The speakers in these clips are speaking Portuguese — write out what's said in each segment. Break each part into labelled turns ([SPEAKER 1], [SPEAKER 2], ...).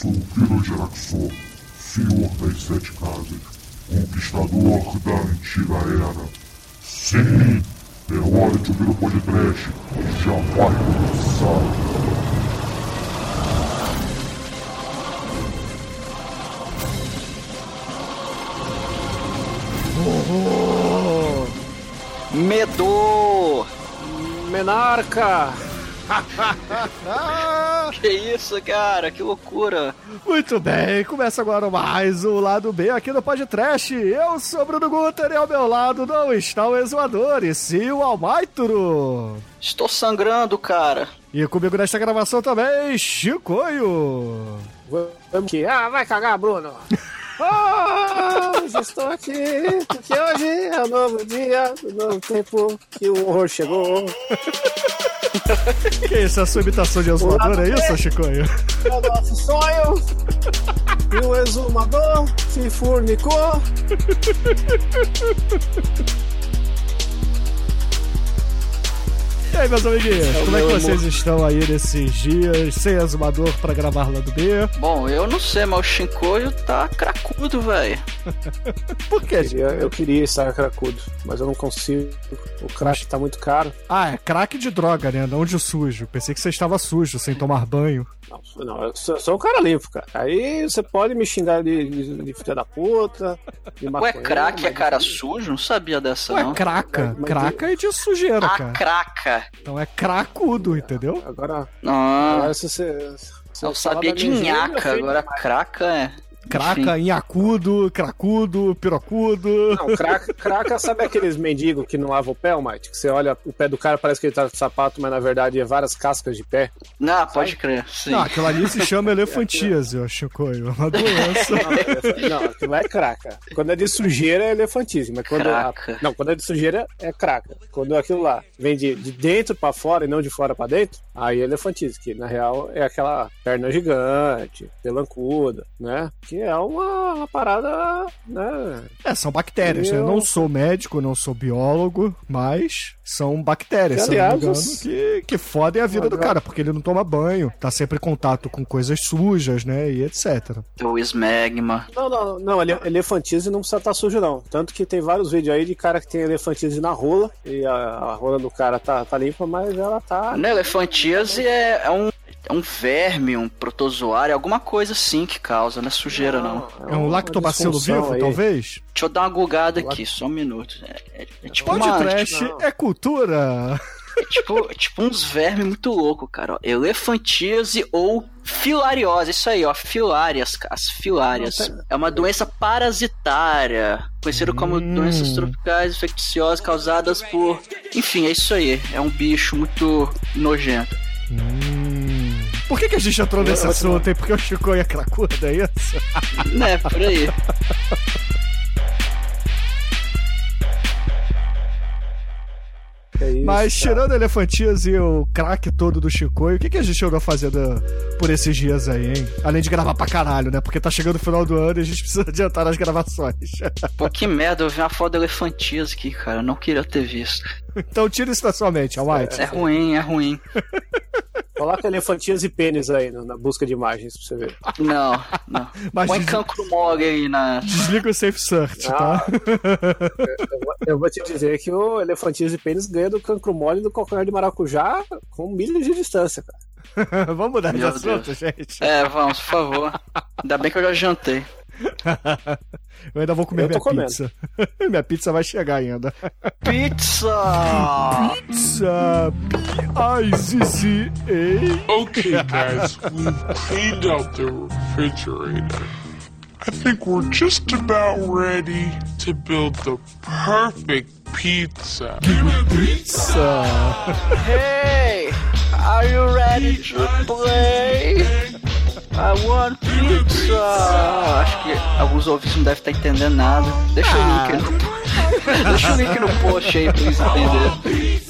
[SPEAKER 1] sou o Kiro Geraxor, senhor das sete casas, conquistador da antiga era. Sim, é hora de ouvir o podcast, já vai começar.
[SPEAKER 2] Medo!
[SPEAKER 3] Menarca!
[SPEAKER 2] que isso, cara? Que loucura!
[SPEAKER 4] Muito bem, começa agora mais o lado B aqui no podcast. Eu sou Bruno Guter e ao meu lado não está o exuador, e sim o Almaituro.
[SPEAKER 2] Estou sangrando, cara.
[SPEAKER 4] E comigo nesta gravação também, Chicoio.
[SPEAKER 3] Vamos que. Ah, vai cagar, Bruno! Estou aqui, porque hoje é um novo dia, um novo tempo que o horror chegou.
[SPEAKER 4] que isso, é a sua imitação de exumador, é isso, Chicoio?
[SPEAKER 3] É o nosso sonho. E o exumador se fornicou.
[SPEAKER 4] Aí, meus amiguinhos, é como é que vocês amor. estão aí nesses dias sem exumador pra gravar lá do B?
[SPEAKER 2] Bom, eu não sei, mas o Shinkoio tá cracudo, velho.
[SPEAKER 4] Por quê?
[SPEAKER 3] Eu queria, eu queria estar cracudo, mas eu não consigo. O crack tá muito caro.
[SPEAKER 4] Ah, é crack de droga, né? Não de sujo. Pensei que você estava sujo, sem tomar banho.
[SPEAKER 3] Não, não eu sou, sou um cara limpo, cara. Aí você pode me xingar de, de, de filha da puta. De
[SPEAKER 2] Ué, crack é cara sujo? Não sabia dessa,
[SPEAKER 4] Ué,
[SPEAKER 2] não.
[SPEAKER 4] craca. Mas, craca é de sujeira,
[SPEAKER 2] ah,
[SPEAKER 4] cara.
[SPEAKER 2] craca.
[SPEAKER 4] Então é cracudo, entendeu?
[SPEAKER 3] Agora.
[SPEAKER 2] Ah.
[SPEAKER 3] Agora se você.
[SPEAKER 2] Se eu sabia de nhaca, agora craca é.
[SPEAKER 4] Craca, inhacudo, cracudo, pirocudo.
[SPEAKER 3] Não, craca, craca sabe aqueles mendigos que não lavam o pé, Mike? Que você olha o pé do cara, parece que ele tá de sapato, mas na verdade é várias cascas de pé.
[SPEAKER 2] Não, pode crer. Sim.
[SPEAKER 4] Não, aquilo ali se chama elefantíase, eu acho, Coio. Uma doença.
[SPEAKER 3] Não, aquilo é craca. Quando é de sujeira é elefantíase, mas quando.
[SPEAKER 2] Craca.
[SPEAKER 3] não, quando é de sujeira é craca. Quando aquilo lá vem de, de dentro pra fora e não de fora pra dentro, aí é elefantíase, que na real é aquela perna gigante, pelancuda, né? Que é uma, uma parada, né?
[SPEAKER 4] É, são bactérias. Eu... eu não sou médico, não sou biólogo, mas são bactérias, que, aliás, engano, que, que fodem a vida do cara, porque ele não toma banho, tá sempre em contato com coisas sujas, né? E etc.
[SPEAKER 2] O esmegma.
[SPEAKER 3] Não, não, não, elefantise não precisa estar tá sujo, não. Tanto que tem vários vídeos aí de cara que tem elefantise na rola, e a, a rola do cara tá, tá limpa, mas ela tá.
[SPEAKER 2] Não, elefantise é, é um é um verme, um protozoário, alguma coisa assim que causa, não é sujeira não.
[SPEAKER 4] não. É um lactobacilo vivo, aí. talvez?
[SPEAKER 2] Deixa eu dar uma gugada aqui, só um minuto. É, é, é tipo
[SPEAKER 4] Pode uma... trash não. é cultura.
[SPEAKER 2] É tipo, é tipo uns vermes muito louco, cara. Ó. Elefantíase ou filariose, isso aí, ó, filárias, as filárias. É uma doença parasitária, conhecida hum. como doenças tropicais infecciosas causadas por, enfim, é isso aí. É um bicho muito nojento.
[SPEAKER 4] Hum. Por que, que a gente entrou nesse assunto aí? Porque o Chico ia cracuda, é isso?
[SPEAKER 2] Né, por aí.
[SPEAKER 4] É isso, Mas tirando elefantias e o craque todo do Chicoio, o que, que a gente andou fazendo por esses dias aí, hein? Além de gravar pra caralho, né? Porque tá chegando o final do ano e a gente precisa adiantar as gravações.
[SPEAKER 2] Pô, que merda, eu vi uma foto de elefantias aqui, cara. Eu não queria ter visto.
[SPEAKER 4] Então tira isso da sua mente, Almighty.
[SPEAKER 2] É, é ruim, é ruim.
[SPEAKER 3] Coloca elefantias e pênis aí na busca de imagens pra você ver.
[SPEAKER 2] Não, não. Mas Põe des... cancro mole aí na.
[SPEAKER 4] Desliga o Safe Search, tá?
[SPEAKER 3] eu, vou te dizer que o elefantias e pênis ganha do cancro mole do calcanhar de maracujá com milhas de distância, cara.
[SPEAKER 4] vamos mudar de assunto, gente?
[SPEAKER 2] É, vamos, por favor. Ainda bem que eu já jantei.
[SPEAKER 4] Eu ainda vou comer minha pizza. minha pizza vai chegar ainda.
[SPEAKER 2] Pizza!
[SPEAKER 4] Pizza! P-I-Z-Z-A.
[SPEAKER 1] Okay, guys, we've cleaned out the refrigerator. I think we're just about ready to build the perfect pizza.
[SPEAKER 4] Give me pizza!
[SPEAKER 2] hey! Are you ready to play? I want pizza! Que alguns ouvintes não devem estar entendendo nada. Deixa o link no... Deixa o link no post aí pra eles entenderem.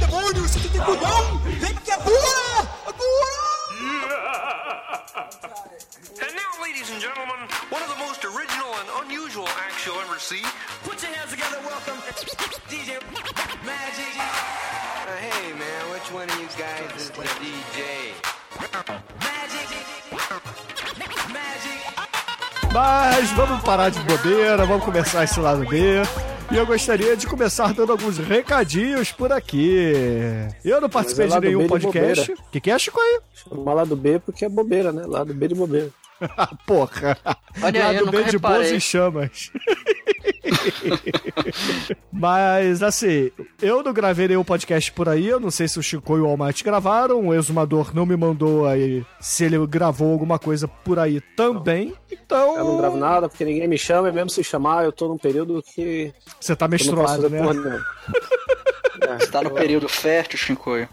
[SPEAKER 5] Demônio, você tem culhão! Vem porque é burra! É burra!
[SPEAKER 6] And now, ladies and gentlemen, one of the most original and unusual acts you'll ever see. Put your hands together, welcome DJ Magic. Hey man, which one of you guys is the DJ?
[SPEAKER 4] Mas vamos parar de bobeira, vamos começar esse lado B. E eu gostaria de começar dando alguns recadinhos por aqui. Eu não é participei
[SPEAKER 3] é
[SPEAKER 4] de nenhum B podcast. O que, que é, Chico aí?
[SPEAKER 3] Chama lado B porque é bobeira, né? Lado B de bobeira.
[SPEAKER 4] Porra.
[SPEAKER 2] Olha aí, eu
[SPEAKER 4] Lado
[SPEAKER 2] nunca
[SPEAKER 4] B de boas e chamas. Mas, assim, eu não gravei nenhum podcast por aí. Eu não sei se o Chico e o Almighty gravaram. O Exumador não me mandou aí se ele gravou alguma coisa por aí também. Então.
[SPEAKER 3] Eu não gravo nada porque ninguém me chama e mesmo se chamar, eu tô num período que.
[SPEAKER 4] Você tá menstruado, né?
[SPEAKER 3] porra. É,
[SPEAKER 2] Você tá no período fértil, Shinkoio.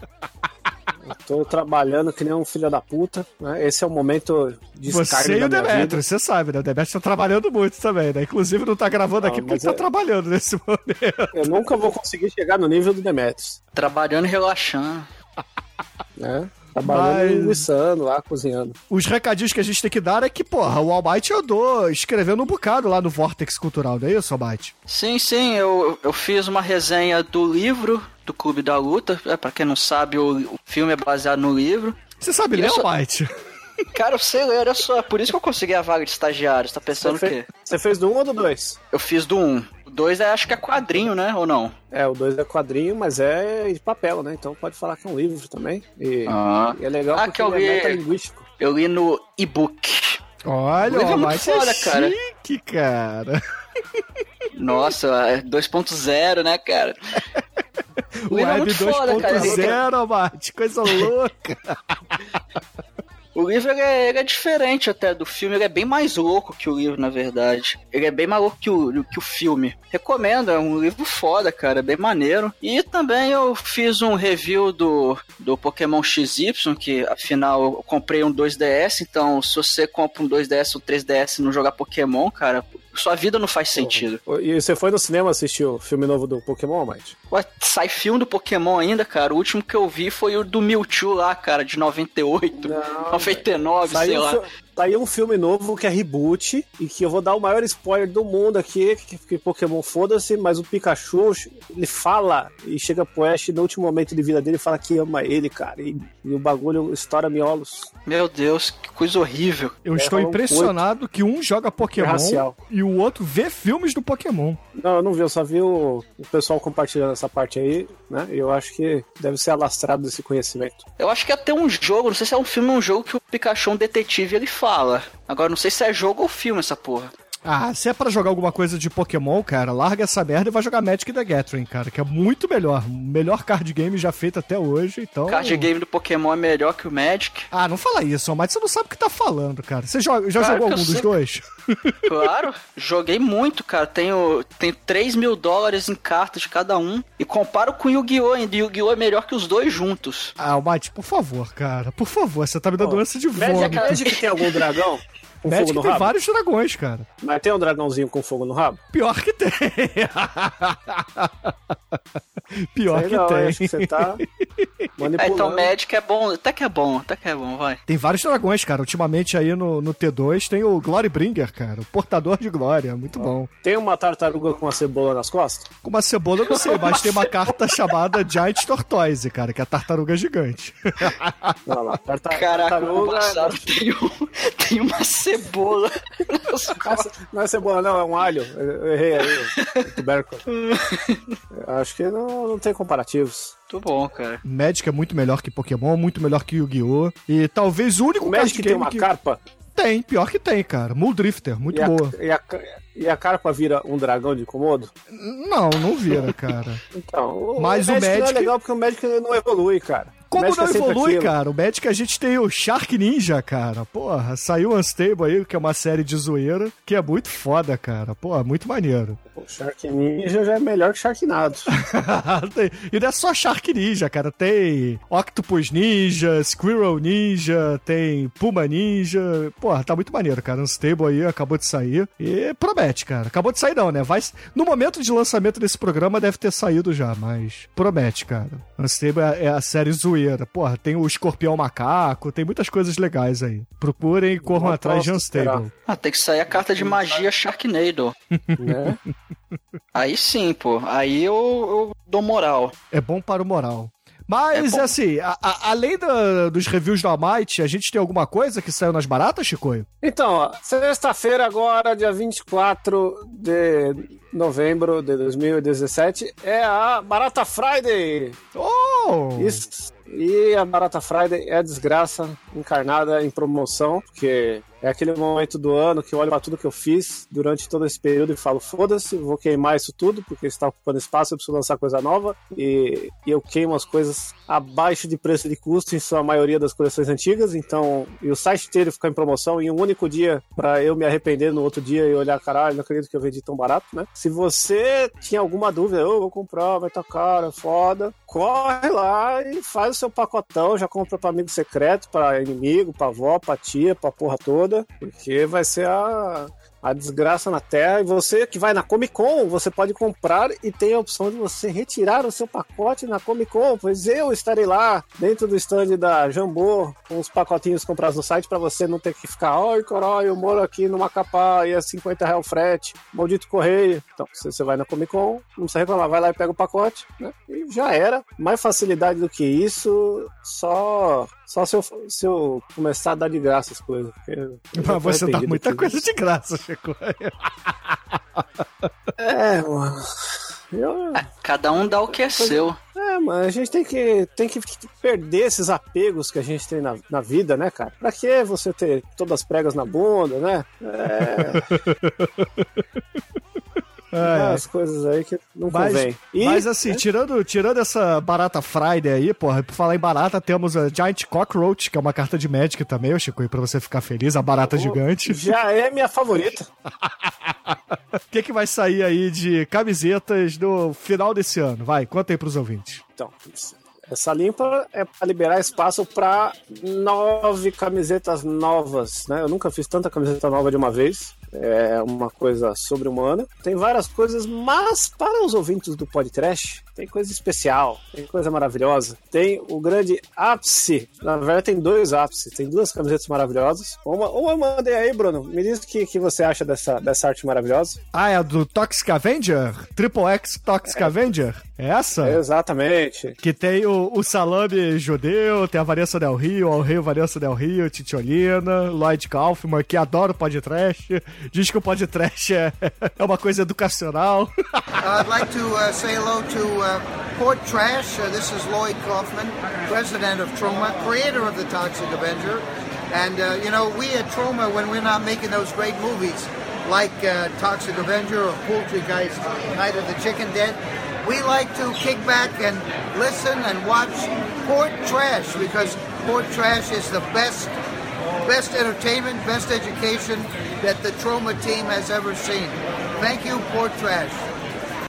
[SPEAKER 3] Tô trabalhando que nem um filho da puta, né? Esse é o momento de
[SPEAKER 4] Você e o Demetrio, você sabe, né? O Demetrio tá trabalhando muito também, né? Inclusive não tá gravando
[SPEAKER 3] Não,
[SPEAKER 4] aqui porque
[SPEAKER 3] mas
[SPEAKER 4] tá
[SPEAKER 3] é-
[SPEAKER 4] trabalhando nesse momento.
[SPEAKER 3] Eu nunca vou conseguir chegar no nível do Demetrius,
[SPEAKER 2] Trabalhando e relaxando.
[SPEAKER 3] né? Trabalhando
[SPEAKER 4] Mas-
[SPEAKER 3] e linguiçando lá, cozinhando.
[SPEAKER 4] Os recadinhos que a gente tem que dar é que, porra, o Almighty andou escrevendo um bocado lá no Vortex Cultural, não é isso, Almighty?
[SPEAKER 2] Sim, sim, eu, eu fiz uma resenha do livro do Clube da Luta. É, pra quem não sabe, o, o filme é baseado no livro.
[SPEAKER 4] Você sabe ler,
[SPEAKER 2] Isso-
[SPEAKER 4] Almighty?
[SPEAKER 2] Cara, eu sei ler, olha só. Por isso que eu consegui a vaga de estagiário. Você tá pensando o
[SPEAKER 3] Você,
[SPEAKER 2] quê?
[SPEAKER 3] fe- você fez do 1 um ou do 2?
[SPEAKER 2] Eu fiz do 1. O 2 é, acho que é quadrinho, né? Ou não?
[SPEAKER 3] É, o 2 é quadrinho, mas é de papel, né? Então pode falar que é um livro também. E,
[SPEAKER 2] Ah.
[SPEAKER 3] e é legal
[SPEAKER 2] Ah,
[SPEAKER 3] porque
[SPEAKER 2] que eu
[SPEAKER 3] é
[SPEAKER 2] li.
[SPEAKER 3] metalinguístico.
[SPEAKER 2] Eu li no e-book.
[SPEAKER 4] Olha,
[SPEAKER 2] O livro
[SPEAKER 4] o
[SPEAKER 2] é muito
[SPEAKER 4] Almighty
[SPEAKER 2] foda,
[SPEAKER 4] é
[SPEAKER 2] cara.
[SPEAKER 4] chique, cara.
[SPEAKER 2] Nossa, é 2.0, né, cara? O livro é
[SPEAKER 4] Web
[SPEAKER 2] cara.
[SPEAKER 4] 2.0, Almighty, coisa louca.
[SPEAKER 2] O livro ele é, ele é diferente até do filme, ele é bem mais louco que o livro, na verdade. Ele é bem mais louco que o, que o filme. Recomendo, é um livro foda, cara, é bem maneiro. E também eu fiz um review do, do Pokémon XY, que afinal eu comprei um 2DS, então se você compra um 2DS ou 3DS e não jogar Pokémon, cara, sua vida não faz sentido.
[SPEAKER 3] E você foi no cinema assistir o filme novo do Pokémon, Mike?
[SPEAKER 2] Ué, sai filme do Pokémon ainda, cara. O último que eu vi foi o do Mewtwo lá, cara, de 98,
[SPEAKER 3] Não,
[SPEAKER 2] 99, sei lá.
[SPEAKER 3] Um fi- saiu um filme novo que é reboot e que eu vou dar o maior spoiler do mundo aqui, que, que Pokémon foda-se, mas o Pikachu, ele fala e chega pro Ash no último momento de vida dele e fala que ama ele, cara. E, e o bagulho estoura miolos.
[SPEAKER 2] Meu Deus, que coisa horrível.
[SPEAKER 4] Eu
[SPEAKER 3] É,
[SPEAKER 4] estou
[SPEAKER 3] um
[SPEAKER 4] impressionado que um joga Pokémon
[SPEAKER 3] racial.
[SPEAKER 4] e o outro vê filmes do Pokémon.
[SPEAKER 3] Não, eu não vi, eu só vi o, o pessoal compartilhando essa parte aí, né? E eu acho que deve ser alastrado desse conhecimento.
[SPEAKER 2] Eu acho que ter um jogo, não sei se é um filme ou um jogo que o Pikachu é um detetive ele fala. Agora, não sei se é jogo ou filme essa porra.
[SPEAKER 4] Ah, se é pra jogar alguma coisa de Pokémon, cara, larga essa merda e vai jogar Magic the Gathering, cara, que é muito melhor. O melhor card game já feito até hoje, então...
[SPEAKER 2] O card game do Pokémon é melhor que o Magic.
[SPEAKER 4] Ah, não fala isso, mas você não sabe o que tá falando, cara. Você joga- já
[SPEAKER 2] Claro
[SPEAKER 4] jogou
[SPEAKER 2] que
[SPEAKER 4] algum dos
[SPEAKER 2] sei.
[SPEAKER 4] dois?
[SPEAKER 2] Claro, joguei muito, cara. Tenho, tenho 3 mil dólares em cartas de cada um. E comparo com Yu-Gi-Oh! ainda. Yu-Gi-Oh! é melhor que os dois juntos.
[SPEAKER 4] Ah, Almighty, por favor, cara, por favor, você tá me dando
[SPEAKER 3] Pô,
[SPEAKER 4] ânsia de vômito.
[SPEAKER 3] Magic tem algum dragão com
[SPEAKER 4] Magic
[SPEAKER 3] fogo no
[SPEAKER 4] tem
[SPEAKER 3] rabo?
[SPEAKER 4] vários dragões, cara.
[SPEAKER 3] Mas tem um dragãozinho com fogo no rabo?
[SPEAKER 4] Pior que tem. Pior
[SPEAKER 3] Sei
[SPEAKER 4] que
[SPEAKER 3] não,
[SPEAKER 4] tem.
[SPEAKER 3] acho que você tá
[SPEAKER 2] É,
[SPEAKER 3] manipulando.
[SPEAKER 2] então Magic é bom, até que é bom, até que é bom, vai.
[SPEAKER 4] Tem vários dragões, cara. Ultimamente aí no, no T2 tem o Glorybringer, cara. O portador de glória. Muito bom.
[SPEAKER 3] Tem uma tartaruga com uma cebola nas costas?
[SPEAKER 4] Com uma cebola eu não sei, mas tem uma carta chamada Giant Tortoise, cara, que é a tartaruga gigante.
[SPEAKER 3] Não, lá, tarta-
[SPEAKER 2] Caraca,
[SPEAKER 3] tartaruga.
[SPEAKER 2] tem, um- tem uma cebola. Costas.
[SPEAKER 3] Não é cebola, não, é um alho. Eu errei aí, o tubérculo. Acho que não, não tem comparativos.
[SPEAKER 2] Muito bom, cara.
[SPEAKER 4] Magic é muito melhor que Pokémon, muito melhor que Yu-Gi-Oh! E talvez o único
[SPEAKER 3] O
[SPEAKER 4] card
[SPEAKER 3] Magic tem uma
[SPEAKER 4] que...
[SPEAKER 3] carpa
[SPEAKER 4] Tem, pior que tem, cara. Muldrifter, muito
[SPEAKER 3] e a,
[SPEAKER 4] boa.
[SPEAKER 3] e, a, e a carpa vira um dragão de Komodo?
[SPEAKER 4] Não, não vira, cara.
[SPEAKER 3] Então, o,
[SPEAKER 4] Mas o
[SPEAKER 3] Magic, não é
[SPEAKER 4] Magic-
[SPEAKER 3] legal porque o Magic não evolui, cara.
[SPEAKER 4] Como não
[SPEAKER 3] é
[SPEAKER 4] evolui, cara? O Magic a gente tem o Shark Ninja, cara. Porra, saiu o Unstable aí, que é uma série de zoeira, que é muito foda, cara. Porra, muito maneiro.
[SPEAKER 3] O Shark Ninja já é melhor que Sharknado.
[SPEAKER 4] E não é só Shark Ninja, cara. Tem Octopus Ninja, Squirrel Ninja, tem Puma Ninja. Porra, tá muito maneiro, cara. Unstable aí acabou de sair. E promete, cara. Acabou de sair, não, né? Vai... No momento de lançamento desse programa deve ter saído já, mas promete, cara. Unstable é é a série zoeira. Porra, tem o Escorpião Macaco, tem muitas coisas legais aí. Procurem e corram
[SPEAKER 3] Não
[SPEAKER 4] atrás de Unstable.
[SPEAKER 2] Ah, tem que sair a carta de magia Sharknado.
[SPEAKER 3] né?
[SPEAKER 2] Aí sim, pô. Aí eu, eu dou moral.
[SPEAKER 4] É bom para o moral. Mas, é assim, a, a, além da, dos reviews da Might, a gente tem alguma coisa que saiu nas baratas, Chicoio?
[SPEAKER 3] Então, sexta-feira agora, dia 24 de novembro de 2017, é a Barata Friday.
[SPEAKER 4] Oh!
[SPEAKER 3] Isso. E a Barata Friday é a desgraça encarnada em promoção, porque é aquele momento do ano que eu olho para tudo que eu fiz durante todo esse período e falo: foda-se, vou queimar isso tudo, porque está ocupando espaço, eu preciso lançar coisa nova. E, e, eu queimo as coisas abaixo de preço de custo, em sua maioria das coleções antigas. Então, e o site inteiro fica em promoção em um único dia, para eu me arrepender no outro dia e olhar: caralho, não acredito que eu vendi tão barato, né? Se você tinha alguma dúvida, eu vou comprar, vai estar tá caro, é foda, corre lá e faz o seu pacotão, já compra para amigo secreto, para inimigo, para avó, para tia, para porra toda porque vai ser a a desgraça na Terra. E você que vai na Comic Con, você pode comprar e tem a opção de você retirar o seu pacote na Comic Con, pois eu estarei lá dentro do stand da Jambô com os pacotinhos comprados no site para você não ter que ficar, oi, caralho, eu moro aqui no Macapá e é 50 real frete, maldito correio. Então, você vai na Comic Con, não precisa reclamar, vai lá e pega o pacote, né? E já era. Mais facilidade do que isso, só só se eu, se eu começar a dar de graça as coisas.
[SPEAKER 4] Mas você dá muita coisa de graça, Chico.
[SPEAKER 3] é, mano. Eu...
[SPEAKER 2] É, cada um dá o que é seu.
[SPEAKER 3] É, mas a gente tem que, tem que perder esses apegos que a gente tem na, na vida, né, cara? Pra que você ter todas as pregas na bunda, né? É. É, as coisas aí que não mas, convém.
[SPEAKER 4] E, mas assim, é? tirando, tirando essa barata Friday aí, porra, por falar em barata, temos a Giant Cockroach, que é uma carta de Magic também, Chico, e pra você ficar feliz, a barata oh, gigante.
[SPEAKER 3] Já é minha favorita.
[SPEAKER 4] O que, que vai sair aí de camisetas no final desse ano? Vai, conta aí pros ouvintes.
[SPEAKER 3] Então, essa limpa é para liberar espaço para nove camisetas novas, né? Eu nunca fiz tanta camiseta nova de uma vez é uma coisa sobre-humana. Tem várias coisas, mas para os ouvintes do podcast, tem coisa especial, tem coisa maravilhosa. Tem o grande ápice. Na verdade, tem dois ápices, tem duas camisetas maravilhosas. Uma, uma eu mandei aí, Bruno. Me diz o que, que você acha dessa, dessa arte maravilhosa.
[SPEAKER 4] Ah, é a do Toxic Avenger? Triple X Toxic é. Avenger? É essa?
[SPEAKER 3] É exatamente.
[SPEAKER 4] Que tem o, o salame judeu, tem a Vanessa Del Rio, o Rei Vanessa Del Rio, Titiolina, Lloyd Kaufman, que adora o podcast. Diz que o podcast é, é uma coisa educacional.
[SPEAKER 7] I'd like to uh, say hello to uh, Port Trash. Uh, this is Lloyd Kaufman, president of Troma, creator of the Toxic Avenger. And, uh, you know, we at Troma, when we're not making those great movies like uh, Toxic Avenger or Poultrygeist, Night of the Chicken Dead, we like to kick back and listen and watch Port Trash because Port Trash is the best best entertainment, best education that the Troma team has ever seen. Thank you, Port Trash.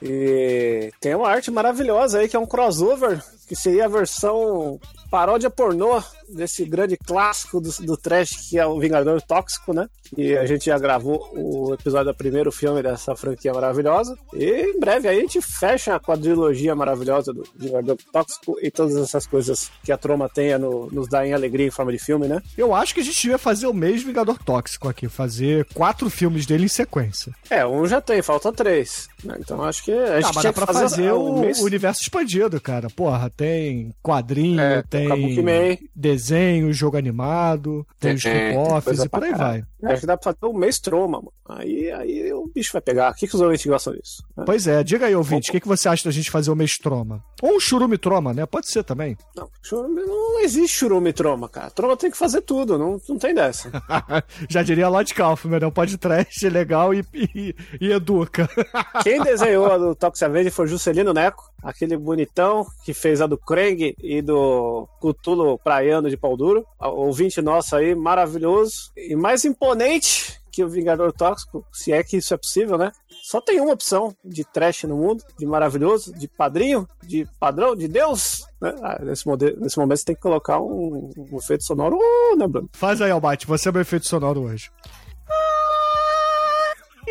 [SPEAKER 3] E tem uma arte maravilhosa aí que é um crossover, que seria a versão paródia pornô desse grande clássico do, do trash que é o Vingador Tóxico, né? E a gente já gravou o episódio do primeiro filme dessa franquia maravilhosa. E em breve aí a gente fecha a quadrilogia maravilhosa do Vingador Tóxico e todas essas coisas que a Troma tenha no, nos dá em alegria em forma de filme, né?
[SPEAKER 4] Eu acho que a gente ia fazer o mesmo Vingador Tóxico aqui, fazer quatro filmes dele em sequência.
[SPEAKER 3] É, um já tem, falta três. Né? Então acho que a gente
[SPEAKER 4] ah, mas dá pra fazer, fazer o, o, universo expandido, cara. Porra, tem quadrinho, é, tem, desenho, jogo animado, tem, os spin-offs e por aí vai.
[SPEAKER 3] Acho que dá pra fazer o mês troma, mano. Aí, aí o bicho vai pegar. O que, que os ouvintes gostam disso?
[SPEAKER 4] Né? Pois é, diga aí, ouvinte, o que, que você acha da gente fazer o mês troma? Ou um churume troma, né? Pode ser também.
[SPEAKER 3] Não, churume, não existe churume troma, cara. Troma tem que fazer tudo, não, não tem dessa.
[SPEAKER 4] Já diria Lloyd Kaufman, não pode trash, legal e, e, e educa.
[SPEAKER 3] Quem desenhou a do Toxic Verde foi Juscelino Neco, aquele bonitão que fez a do Krang e do Cutulo Praiano de Pau Duro. Ouvinte nosso aí, maravilhoso. E mais imponente que o Vingador Tóxico, se é que isso é possível, né? Só tem uma opção de trash no mundo, de maravilhoso, de padrinho, de padrão, de Deus. Né? Ah, nesse, modelo, nesse momento você tem que colocar um, um efeito sonoro, uh, né, Bruno?
[SPEAKER 4] Faz aí, Albate, você é meu efeito sonoro hoje.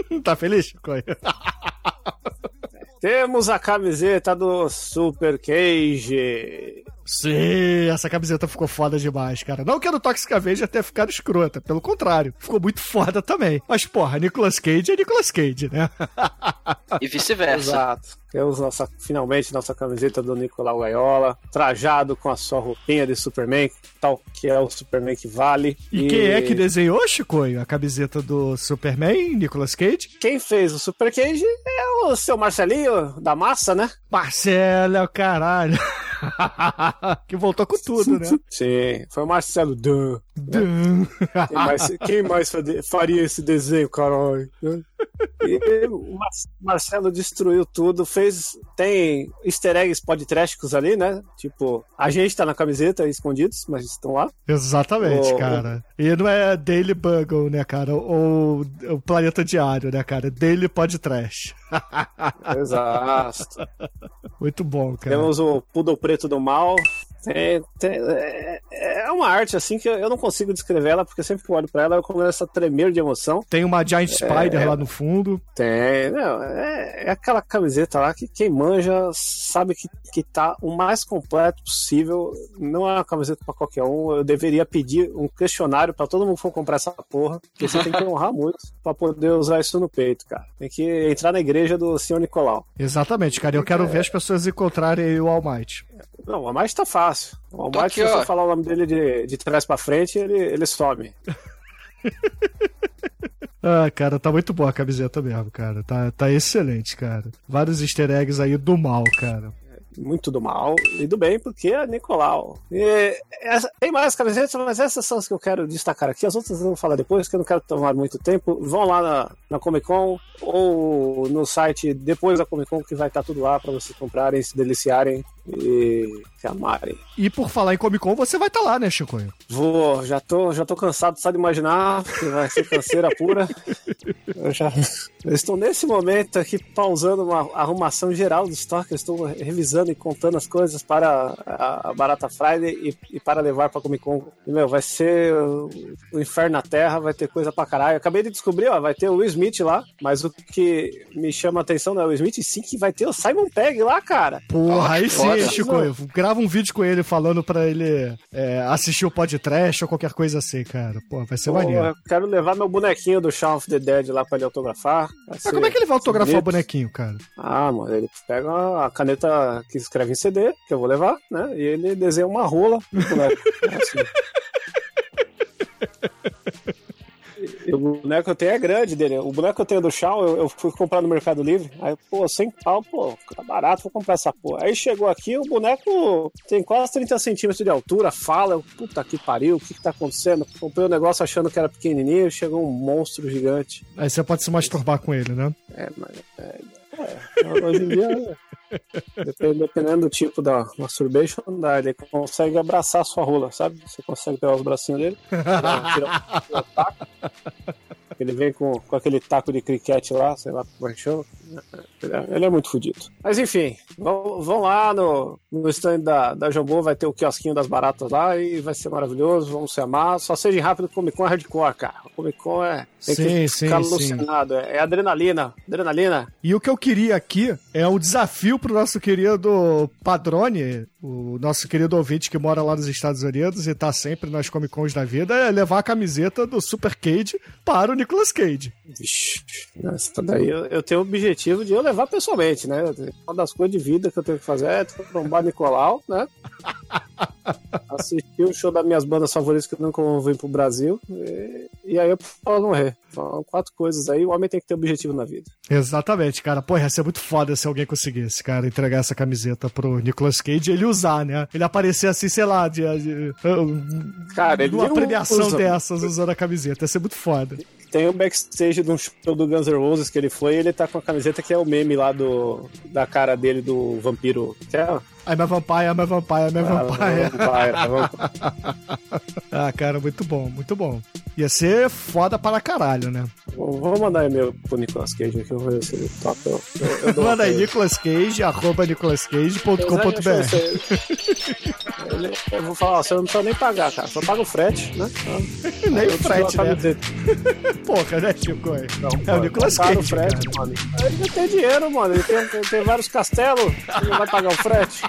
[SPEAKER 4] tá feliz?
[SPEAKER 3] Temos a camiseta do Super Cage
[SPEAKER 4] Sim, essa camiseta ficou foda demais, cara. Não que a do Toxic Avenger tenha ficado escrota, pelo contrário, ficou muito foda também. Mas, porra, Nicolas Cage é Nicolas Cage, né?
[SPEAKER 2] e vice-versa.
[SPEAKER 3] Exato. Temos nossa, finalmente nossa camiseta do Nicolau Gaiola, trajado com a sua roupinha de Superman, tal que é o Superman que vale.
[SPEAKER 4] E, e... quem é que desenhou, Chicoio, a camiseta do Superman, Nicolas Cage?
[SPEAKER 3] Quem fez o Super Cage é o seu Marcelinho da massa, né?
[SPEAKER 4] Marcelo, é caralho. que voltou com tudo, né?
[SPEAKER 3] Sim, foi o Marcelo Dan. Quem mais, quem mais faria esse desenho, caralho? E o Marcelo destruiu tudo, fez. Tem easter eggs podtrásticos ali, né? Tipo, a gente tá na camiseta escondidos, mas estão lá.
[SPEAKER 4] Exatamente, o, cara. E não é Daily Bugle, né, cara? Ou o Planeta Diário, né, cara? Daily Podtrash.
[SPEAKER 3] Exato.
[SPEAKER 4] Muito bom, cara.
[SPEAKER 3] Temos o Poodle Preto do Mal, tem, tem, é, é, uma arte assim que eu não consigo descrever ela, porque sempre que eu olho pra ela eu começo a tremer de emoção.
[SPEAKER 4] Tem uma Giant Spider é, lá no fundo.
[SPEAKER 3] Tem, não, é, é, aquela camiseta lá que quem manja sabe que, que tá o mais completo possível. Não é uma camiseta pra qualquer um. Eu deveria pedir um questionário pra todo mundo que for comprar essa porra, porque você tem que honrar muito pra poder usar isso no peito, cara. Tem que entrar na igreja do Senhor Nicolau.
[SPEAKER 4] Exatamente, cara. Eu quero ver as pessoas encontrarem o All Might.
[SPEAKER 3] Não, o Almighty tá fácil. O Almighty, se você falar o nome dele de, de trás pra frente, ele, ele some.
[SPEAKER 4] ah, cara, tá muito boa a camiseta mesmo, cara. Tá, tá excelente, cara. Vários easter eggs aí do mal, cara
[SPEAKER 3] muito do mal e do bem, porque é Nicolau. E essa, tem mais camisetas, mas essas são as que eu quero destacar aqui. As outras eu vou falar depois, que eu não quero tomar muito tempo. Vão lá na, na Comic Con ou no site depois da Comic Con, que vai estar tudo lá para vocês comprarem, se deliciarem e se amarem.
[SPEAKER 4] E por falar em Comic Con, você vai estar tá lá, né, Chico?
[SPEAKER 3] Vou, já tô, já tô cansado só de imaginar que vai ser canseira pura. Eu já eu estou nesse momento aqui pausando uma arrumação geral do estoque, eu estou revisando e contando as coisas para a, Barata Friday e, e para levar para Comic Con. E, meu, vai ser o, o, inferno na Terra, vai ter coisa pra caralho. Eu acabei de descobrir, ó, vai ter o Will Smith lá, mas o que me chama a atenção não é o Will Smith, sim que vai ter o Simon Pegg lá, cara.
[SPEAKER 4] Porra, aí sim, Chico, grava um vídeo com ele falando pra ele é, assistir o podcast ou qualquer coisa assim, cara. Pô, vai ser Pô, maneiro. Eu
[SPEAKER 3] quero levar meu bonequinho do Shaun of the Dead lá pra ele autografar.
[SPEAKER 4] Mas como é que ele vai autografar o bonequinho, cara?
[SPEAKER 3] Ah, mano, ele pega a caneta que escreve em CD, que eu vou levar, né? E ele desenha uma rola no boneco. assim. O boneco que eu tenho é grande dele. O boneco que eu tenho do Shawn, eu, eu, fui comprar no Mercado Livre. Aí, pô, 100 pau, pô, tá barato, vou comprar essa porra. Aí chegou aqui, o boneco tem quase 30 centímetros de altura, fala, eu, puta que pariu, o que que tá acontecendo? Comprei o um negócio achando que era pequenininho, chegou um monstro gigante.
[SPEAKER 4] Aí você pode se masturbar com ele, né?
[SPEAKER 3] É, mas... É, é, hoje em dia... Dependendo do tipo da masturbation, dá, ele consegue abraçar a sua rola, sabe? Você consegue pegar os bracinhos dele, tirar, tirar ele vem com, com aquele taco de cricket lá, sei lá como é que chama. Ele é muito fodido. Mas enfim, vão, vão lá no, no stand da, da Jambô, vai ter o quiosquinho das baratas lá e vai ser maravilhoso, vamos se amar. Só seja rápido, Comic Con é hardcore, cara. O Comic Con é. Tem sim, que ficar sim, alucinado. Sim. É, é adrenalina, adrenalina.
[SPEAKER 4] E o que eu queria aqui é o desafio pro nosso querido Padrone, o nosso querido ouvinte que mora lá nos Estados Unidos e tá sempre nas Comic Cons da vida, é levar a camiseta do Super Cage para o Nicolas Cage.
[SPEAKER 3] Vixe, essa daí eu, eu tenho o objetivo de eu levar pessoalmente, né? Uma das coisas de vida que eu tenho que fazer é trombar Nicolau, né? Assistir o show das minhas bandas favoritas que nunca vão vir pro Brasil. E, e aí eu posso morrer. São quatro coisas aí, o homem tem que ter objetivo na vida.
[SPEAKER 4] Exatamente, cara. Pô, ia ser muito foda se alguém conseguisse, cara, entregar essa camiseta pro Nicolas Cage e ele usar, né? Ele aparecer assim, sei lá, de, de, de cara, ele numa premiação usa. dessas usando a camiseta. Ia ser muito foda.
[SPEAKER 3] Tem o backstage de um show do Guns N' Roses que ele foi e ele tá com a camiseta que é o meme lá do da cara dele do vampiro. Que é
[SPEAKER 4] I'm a vampire, I'm a vampire, I'm a vampire. ah, cara, muito bom, muito bom. Ia ser foda para caralho, né?
[SPEAKER 3] Vou mandar e-mail pro Nicolas Cage aqui, eu vou ver se ele toca. Eu,
[SPEAKER 4] eu Manda aí, Nicolas Cage, arroba nicolascage.com.br.
[SPEAKER 3] Eu vou falar, ó, você não precisa nem pagar, cara. Só paga o frete, né?
[SPEAKER 4] nem o frete, né? Pouca né, Chico? Não, é o Nicolas tá Cage. O frete, cara.
[SPEAKER 3] mano. Ele tem dinheiro, mano. Ele tem, tem, tem vários castelos. Ele vai pagar o frete.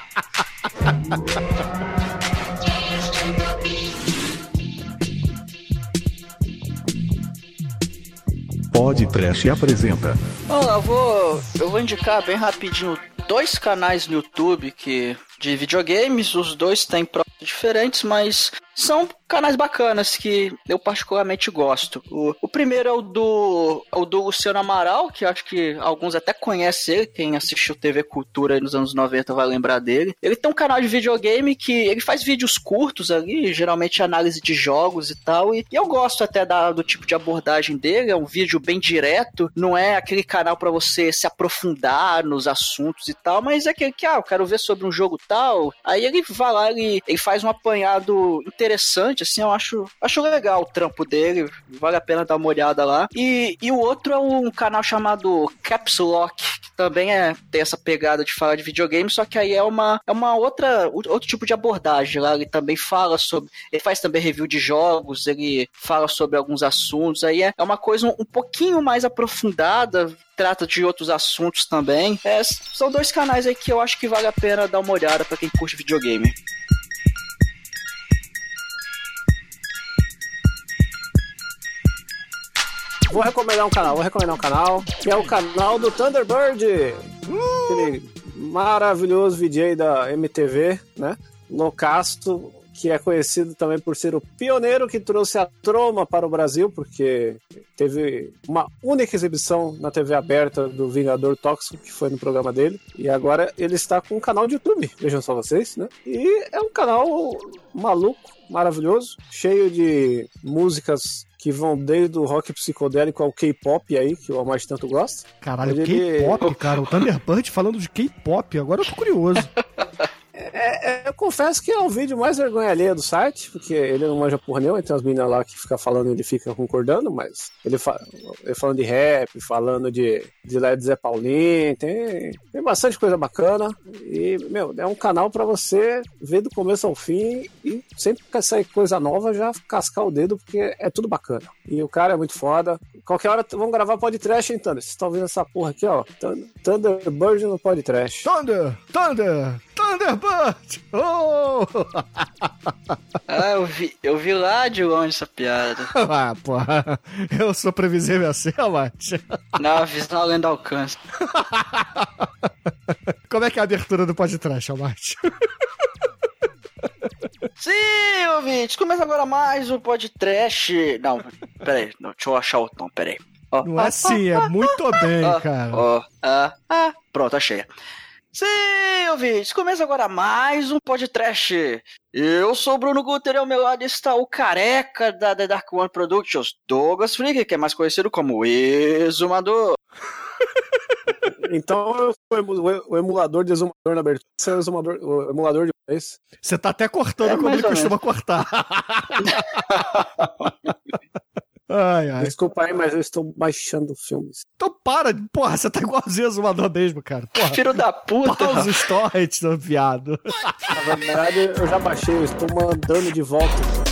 [SPEAKER 8] Pode Trash apresenta.
[SPEAKER 2] Bom, eu vou, eu vou indicar bem rapidinho dois canais no YouTube que de videogames. Os dois têm próprios diferentes, mas são canais bacanas que eu particularmente gosto. O, o primeiro é o do, é o do Luciano Amaral, que acho que alguns até conhecem ele, quem assistiu TV Cultura nos anos 90 vai lembrar dele. Ele tem um canal de videogame que ele faz vídeos curtos ali, geralmente análise de jogos e tal, e, e eu gosto até da, do tipo de abordagem dele, é um vídeo bem direto, não é aquele canal para você se aprofundar nos assuntos e tal, mas é aquele que, ah, eu quero ver sobre um jogo tal, aí ele vai lá, ele, ele faz um apanhado interessante, assim, eu acho, acho legal o trampo dele, vale a pena dar uma olhada lá. E, e o outro é um canal chamado Caps Lock, que também é, tem essa pegada de falar de videogame, só que aí é uma, é uma outra, outro tipo de abordagem lá, ele também fala sobre, ele faz também review de jogos, ele fala sobre alguns assuntos, aí é, é uma coisa um, um pouquinho mais aprofundada, trata de outros assuntos também. É, são dois canais aí que eu acho que vale a pena dar uma olhada para quem curte videogame.
[SPEAKER 3] Vou recomendar um canal, vou recomendar um canal, que é o canal do Thunderbird. Uh! Aquele maravilhoso VJ da MTV, né? Loucasto, que é conhecido também por ser o pioneiro que trouxe a troma para o Brasil, porque teve uma única exibição na TV aberta do Vingador Tóxico, que foi no programa dele, e agora ele está com um canal de YouTube, vejam só vocês, né? E é um canal maluco, maravilhoso, cheio de músicas que vão desde o rock psicodélico ao K-pop aí, que o Almighty tanto gosta.
[SPEAKER 4] Caralho, ele... K-pop, cara, o Thunderbird falando de K-pop, agora eu tô curioso.
[SPEAKER 3] É, é, eu confesso que é o vídeo mais vergonha alheia do site, porque ele não manja porra nenhuma, tem umas meninas lá que ficam falando e ele fica concordando, mas ele, fa ele falando de rap, falando de, de Led Zeppelin, tem, tem bastante coisa bacana. E, meu, é um canal para você ver do começo ao fim e sempre que sair coisa nova já cascar o dedo, porque é tudo bacana. E o cara é muito foda. Qualquer hora vamos gravar podcast, hein, Thunder? Vocês estão vendo essa porra aqui, ó. Thunderbird no podcast.
[SPEAKER 4] Thunder! Thunder! Thunderbird! Oh!
[SPEAKER 2] ah, eu vi, eu vi lá de longe essa piada.
[SPEAKER 4] ah, porra. Eu sou previsível assim, Mate.
[SPEAKER 2] Não, a visão além do alcance.
[SPEAKER 4] Como é que é a abertura do podcast, Mate?
[SPEAKER 2] Sim, ouvintes, começa agora mais um podcast. Não, peraí, não, deixa eu achar o tom, peraí.
[SPEAKER 4] Não é assim, é muito bem, cara.
[SPEAKER 2] Ó, ah, ah, pronto, achei. Sim, ouvintes, começa agora mais um podcast. Eu sou o Bruno Guter e ao meu lado está o careca da The Dark One Productions, Douglas Freak, que é mais conhecido como Exumador.
[SPEAKER 3] Então eu sou o emulador de exumador na abertura. Você é o, exumador, o emulador de vez.
[SPEAKER 4] Você tá até cortando é, como ele costuma cortar.
[SPEAKER 3] Ai, ai. Desculpa aí, mas eu estou baixando filmes.
[SPEAKER 4] Então para, porra, você tá igualzinho a Zumador mesmo, cara. Porra.
[SPEAKER 2] Filho da puta.
[SPEAKER 4] Pausa os torrents, viado.
[SPEAKER 3] Na verdade, eu já baixei, eu estou mandando de volta.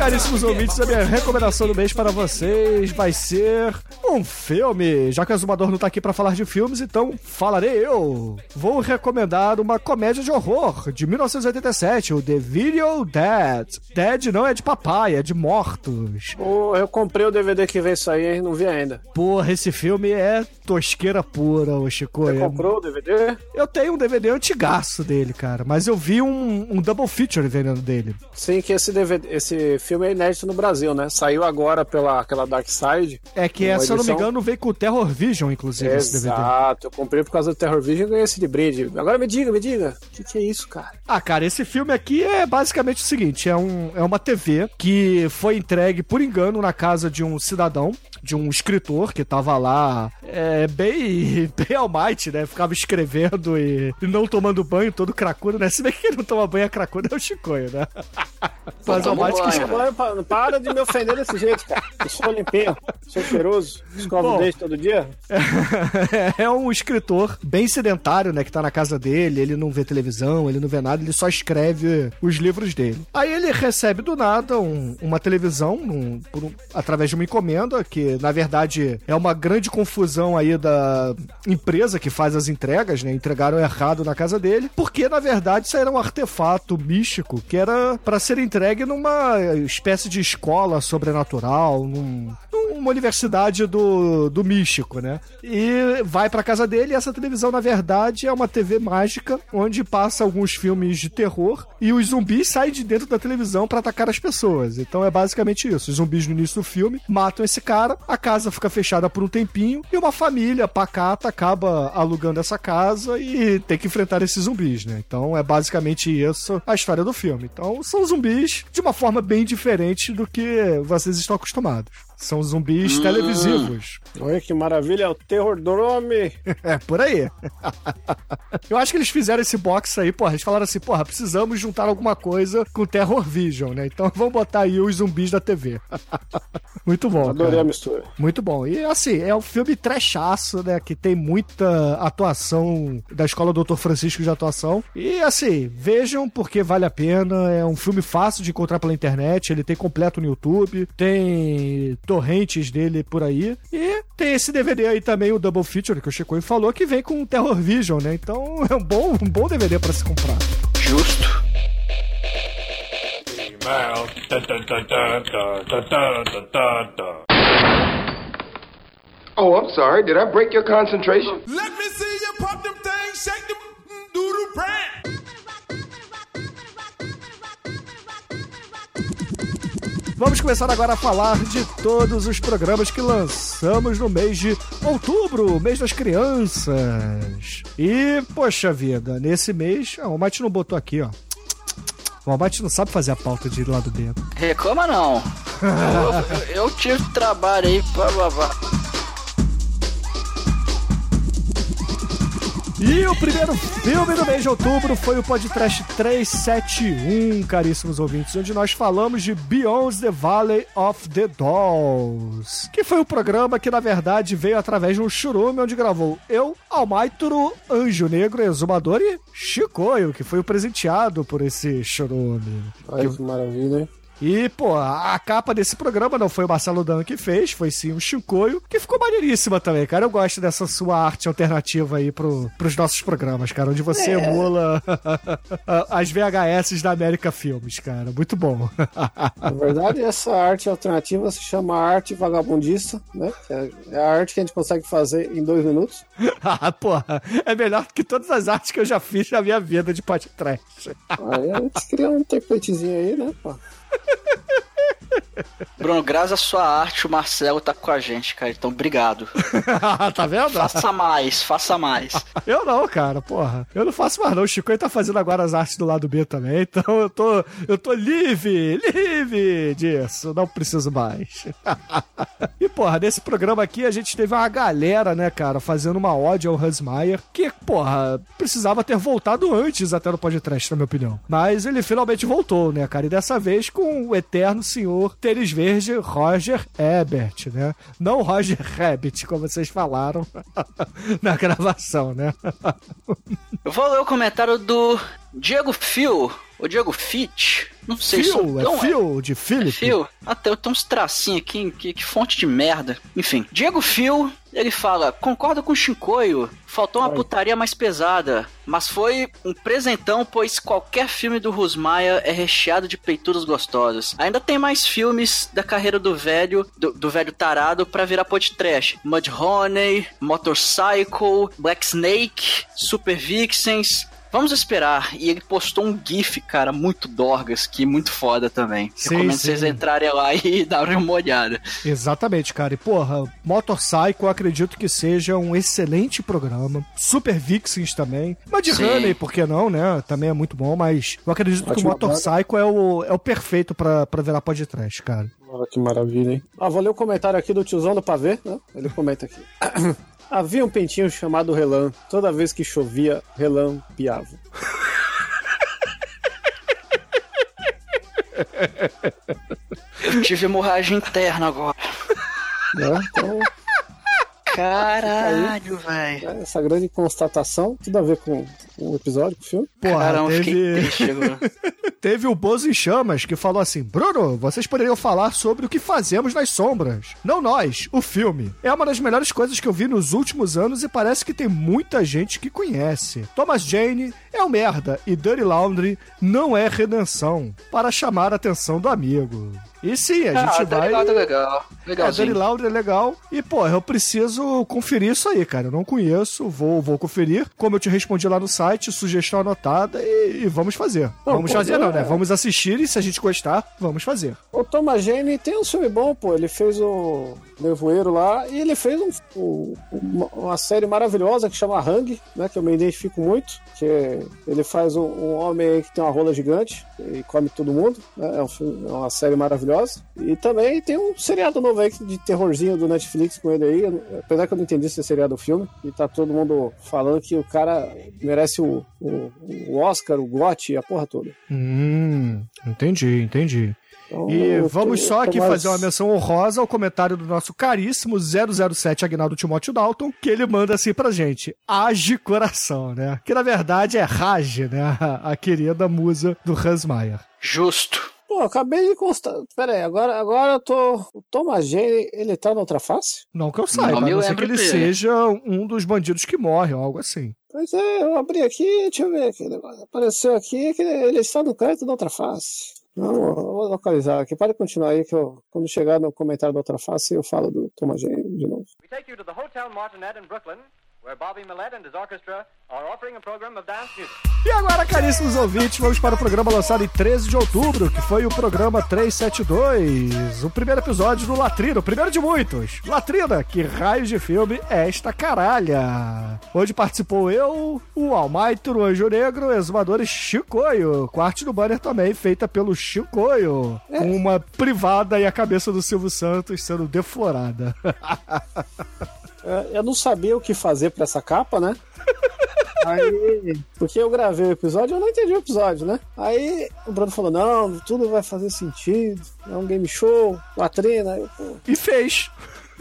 [SPEAKER 4] Caríssimos ouvintes, a minha recomendação do mês para vocês vai ser um filme. Já que o Azumador não tá aqui para falar de filmes, então falarei eu. Vou recomendar uma comédia de horror de 1987, o The Video Dead. Dead não é de papai, é de mortos.
[SPEAKER 3] Oh, eu comprei o DVD que veio sair e não vi ainda.
[SPEAKER 4] Porra, esse filme é tosqueira pura, o Chico.
[SPEAKER 3] Você comprou o DVD?
[SPEAKER 4] Eu tenho um DVD antigaço dele, cara, mas eu vi um, um double feature vendendo dele.
[SPEAKER 3] Sim, que esse DVD, esse filme é inédito no Brasil, né? Saiu agora pela aquela Dark Side.
[SPEAKER 4] É que, é, se eu não me engano, veio com o Terror Vision, inclusive,
[SPEAKER 3] Exato. esse DVD. Exato, eu comprei por causa do Terror Vision e ganhei esse de brinde. Agora me diga, me diga, o que, que, é isso, cara?
[SPEAKER 4] Ah, cara, esse filme aqui é basicamente o seguinte: é, um, é uma TV que foi entregue por engano na casa de um cidadão de um escritor que tava lá é, bem, bem almighty, né? Ficava escrevendo e, e, não tomando banho, todo cracudo, né? Se bem que quem não toma banho é cracudo é o Chicoio, né?
[SPEAKER 3] Faz o mais que banho. Para de me ofender desse jeito, cara. Eu sou limpinho, sou cheiroso, escovo o dente todo dia.
[SPEAKER 4] É, é um escritor bem sedentário, né? Que tá na casa dele, ele não vê televisão, ele não vê nada, ele só escreve os livros dele. Aí ele recebe do nada um, uma televisão um, um, através de uma encomenda, que na verdade é uma grande confusão aí da empresa que faz as entregas, né? Entregaram errado na casa dele, porque na verdade isso era um artefato místico que era para ser entregue numa espécie de escola sobrenatural, num, numa universidade do, do místico, né? E vai pra casa dele e essa televisão, na verdade, é uma TV mágica onde passa alguns filmes de terror e os zumbis saem de dentro da televisão para atacar as pessoas. Então é basicamente isso. Os zumbis no início do filme matam esse cara, a casa fica fechada por um tempinho e uma família pacata acaba alugando essa casa e tem que enfrentar esses zumbis, né? Então é basicamente isso a história do filme. Então são zumbis de uma forma bem diferente do que vocês estão acostumados. São zumbis hum. televisivos.
[SPEAKER 3] Olha que maravilha, é o Terror Drome.
[SPEAKER 4] é, por aí. Eu acho que eles fizeram esse box aí, porra. Eles falaram assim, porra, precisamos juntar alguma coisa com Terror Vision, né? Então vamos botar aí os zumbis da TV. Muito bom.
[SPEAKER 3] Adorei cara. a mistura.
[SPEAKER 4] Muito bom. E assim, é um filme trechaço, né? Que tem muita atuação da escola Dr. Francisco de atuação. E assim, vejam porque vale a pena. É um filme fácil de encontrar pela internet. Ele tem completo no YouTube. Tem torrentes dele por aí. E tem esse DVD aí também, o Double Feature, que o Chico falou, que vem com Terror Vision, né? Então é um bom, um bom DVD para se comprar.
[SPEAKER 2] Justo.
[SPEAKER 8] Oh, I'm sorry. Did I break your concentration?
[SPEAKER 5] Let me see you pop them things, shake them
[SPEAKER 4] Vamos começar agora a falar de todos os programas que lançamos no mês de outubro, mês das crianças. E, poxa vida, nesse mês, ah, o Mate não botou aqui, ó. O Almighty não sabe fazer a pauta de lado B.
[SPEAKER 2] Reclama não. eu, eu, tive trabalho aí, blá blá
[SPEAKER 4] E o primeiro filme do mês de outubro foi o Podcast 371, caríssimos ouvintes, onde nós falamos de Beyond the Valley of the Dolls, que foi o um programa que, na verdade, veio através de um churume onde gravou eu, Almaituro, Anjo Negro, Exumador e Chicoio, que foi o presenteado por esse churume.
[SPEAKER 3] Olha que, que maravilha, hein?
[SPEAKER 4] E, pô, a capa desse programa não foi o Marcelo Dan que fez, foi sim o Chicoio, que ficou maneiríssima também, cara. Eu gosto dessa sua arte alternativa aí pro, pros nossos programas, cara, onde você é. emula as VHS da América Filmes, cara. Muito bom.
[SPEAKER 3] Na verdade, essa arte alternativa se chama arte vagabundista, né? É, é a arte que a gente consegue fazer em dois minutos.
[SPEAKER 4] ah, porra, é melhor que todas as artes que eu já fiz na minha vida de podcast.
[SPEAKER 3] Aí a gente cria um templatezinho aí, né, pô?
[SPEAKER 2] Bruno, graças à sua arte, o Marcelo tá com a gente, cara. Então, obrigado.
[SPEAKER 4] tá vendo?
[SPEAKER 2] Faça mais, faça mais.
[SPEAKER 4] eu não, cara, porra. Eu não faço mais, não. O Chico tá fazendo agora as artes do lado B também. Então eu tô, eu tô livre, livre disso. Não preciso mais. porra, nesse programa aqui a gente teve uma galera, né, cara, fazendo uma ode ao Hans Meyer, que, porra, precisava ter voltado antes até no podcast, na minha opinião. Mas ele finalmente voltou, né, cara? E dessa vez com o eterno senhor tênis verde Roger Ebert, né? Não Roger Rabbit, como vocês falaram na gravação, né?
[SPEAKER 2] Eu vou ler o comentário do Diego Fio, o Diego Fit. Não sei
[SPEAKER 4] se é, é Fio de Philip.
[SPEAKER 2] Fio. Até ah, tem uns tracinhos aqui, que, que, fonte de merda. Enfim, Diego Fio, ele fala: concordo com o Shinkoio, faltou uma putaria mais pesada, mas foi um presentão, pois qualquer filme do Rusmaia é recheado de peitudos gostosos. Ainda tem mais filmes da carreira do velho, do, do velho tarado, pra virar podcast: Mudhoney, Motorcycle, Black Snake, Super Vixens. Vamos esperar. E ele postou um GIF, cara, muito Dorgas, que muito foda também. Sim, Recomendo sim. vocês entrarem lá e darem uma olhada.
[SPEAKER 4] Exatamente, cara. E, porra, Motorcycle eu acredito que seja um excelente programa. Super Vixens também. Mad Honey, por que não, né? Também é muito bom, mas eu acredito Ótimo que o Motorcycle é o, é o perfeito pra, pra virar podcast, cara.
[SPEAKER 3] Olha que maravilha, hein? Ah, vou ler o comentário aqui do tiozão do pavê, né? Ele comenta aqui. Havia um pentinho chamado Relan. Toda vez que chovia, Relan piava.
[SPEAKER 2] Eu tive hemorragia interna agora.
[SPEAKER 3] Né? Então,
[SPEAKER 2] Caralho, velho.
[SPEAKER 3] essa grande constatação, tudo a ver com o episódio, com o filme.
[SPEAKER 4] Porra,
[SPEAKER 2] Caramba, fiquei
[SPEAKER 4] teve...
[SPEAKER 2] triste agora.
[SPEAKER 4] teve o Bozo em Chamas que falou assim: Bruno, vocês poderiam falar sobre o que fazemos nas sombras. Não nós, o filme. É uma das melhores coisas que eu vi nos últimos anos e parece que tem muita gente que conhece. Thomas Jane é um merda e Dirty Laundry não é redenção para chamar a atenção do amigo. E sim, a gente
[SPEAKER 2] ah,
[SPEAKER 4] vai.
[SPEAKER 2] legal, tá legal.
[SPEAKER 4] É, Dirty
[SPEAKER 2] Legalzinho.
[SPEAKER 4] Laundry é legal. E, pô, eu preciso conferir isso aí, cara. Eu não conheço, vou, vou conferir. Como eu te respondi lá no site, sugestão anotada e, e vamos fazer.
[SPEAKER 3] Não,
[SPEAKER 4] vamos
[SPEAKER 3] pô,
[SPEAKER 4] fazer, não, né?
[SPEAKER 3] é.
[SPEAKER 4] Vamos assistir e se a gente gostar, vamos fazer.
[SPEAKER 3] O Thomas Jane tem um filme bom, pô. Ele fez o Nevoeiro lá e ele fez um- um- uma, uma série maravilhosa que chama Hang, né? Que eu me identifico muito. Que ele faz um, um homem que tem uma rola gigante e come todo mundo. né, É, um filme- é uma série maravilhosa. E também tem um seriado novo aí de terrorzinho do Netflix com ele aí. Apesar que eu não entendi esse seriado do filme. E tá todo mundo falando que o cara merece o, o, o Oscar, o GOT e a porra toda.
[SPEAKER 4] Hum, entendi, entendi.
[SPEAKER 3] Então,
[SPEAKER 4] E vamos só aqui
[SPEAKER 3] mais-
[SPEAKER 4] fazer uma menção honrosa ao comentário do nosso caríssimo 007 Agnaldo Timóteo Dalton, que ele manda assim pra gente: age coração, né? Que na verdade é Rage, né? A querida musa do Hans Mayer.
[SPEAKER 2] Justo.
[SPEAKER 3] Pô, acabei de constar. Pera aí, agora, agora eu tô. O Thomas Jane, ele tá na outra face?
[SPEAKER 4] Não que eu saiba,
[SPEAKER 2] Não
[SPEAKER 4] a não ser que
[SPEAKER 2] lembro
[SPEAKER 4] ele
[SPEAKER 2] dele.
[SPEAKER 4] seja um dos bandidos que morre ou algo assim.
[SPEAKER 3] Pois é, eu abri aqui, deixa eu ver aqui. o negócio. Apareceu aqui que ele, ele está no crédito da outra face. Não, vou localizar aqui. Pode continuar aí que eu, quando chegar no comentário da outra face, eu falo do Thomas de novo.
[SPEAKER 9] We take you to the Hotel Martinet in Brooklyn,
[SPEAKER 4] E agora, caríssimos ouvintes, vamos para o programa lançado em 13 de outubro, que foi o programa 372, o primeiro episódio do Latrina, o primeiro de muitos. Latrina, que raio de filme é esta caralha? Onde participou eu, o Almaito, o Anjo Negro, o exumador Chicoio, arte do banner também feita pelo Chicoio, com uma privada e a cabeça do Silvio Santos sendo deflorada.
[SPEAKER 3] É, eu não sabia o que fazer pra essa capa, né? Aí, porque eu gravei o episódio, eu não entendi o episódio, né? Aí o Bruno falou: não, tudo vai fazer sentido, é um game show, latrina. Aí eu, pô,
[SPEAKER 4] E fez.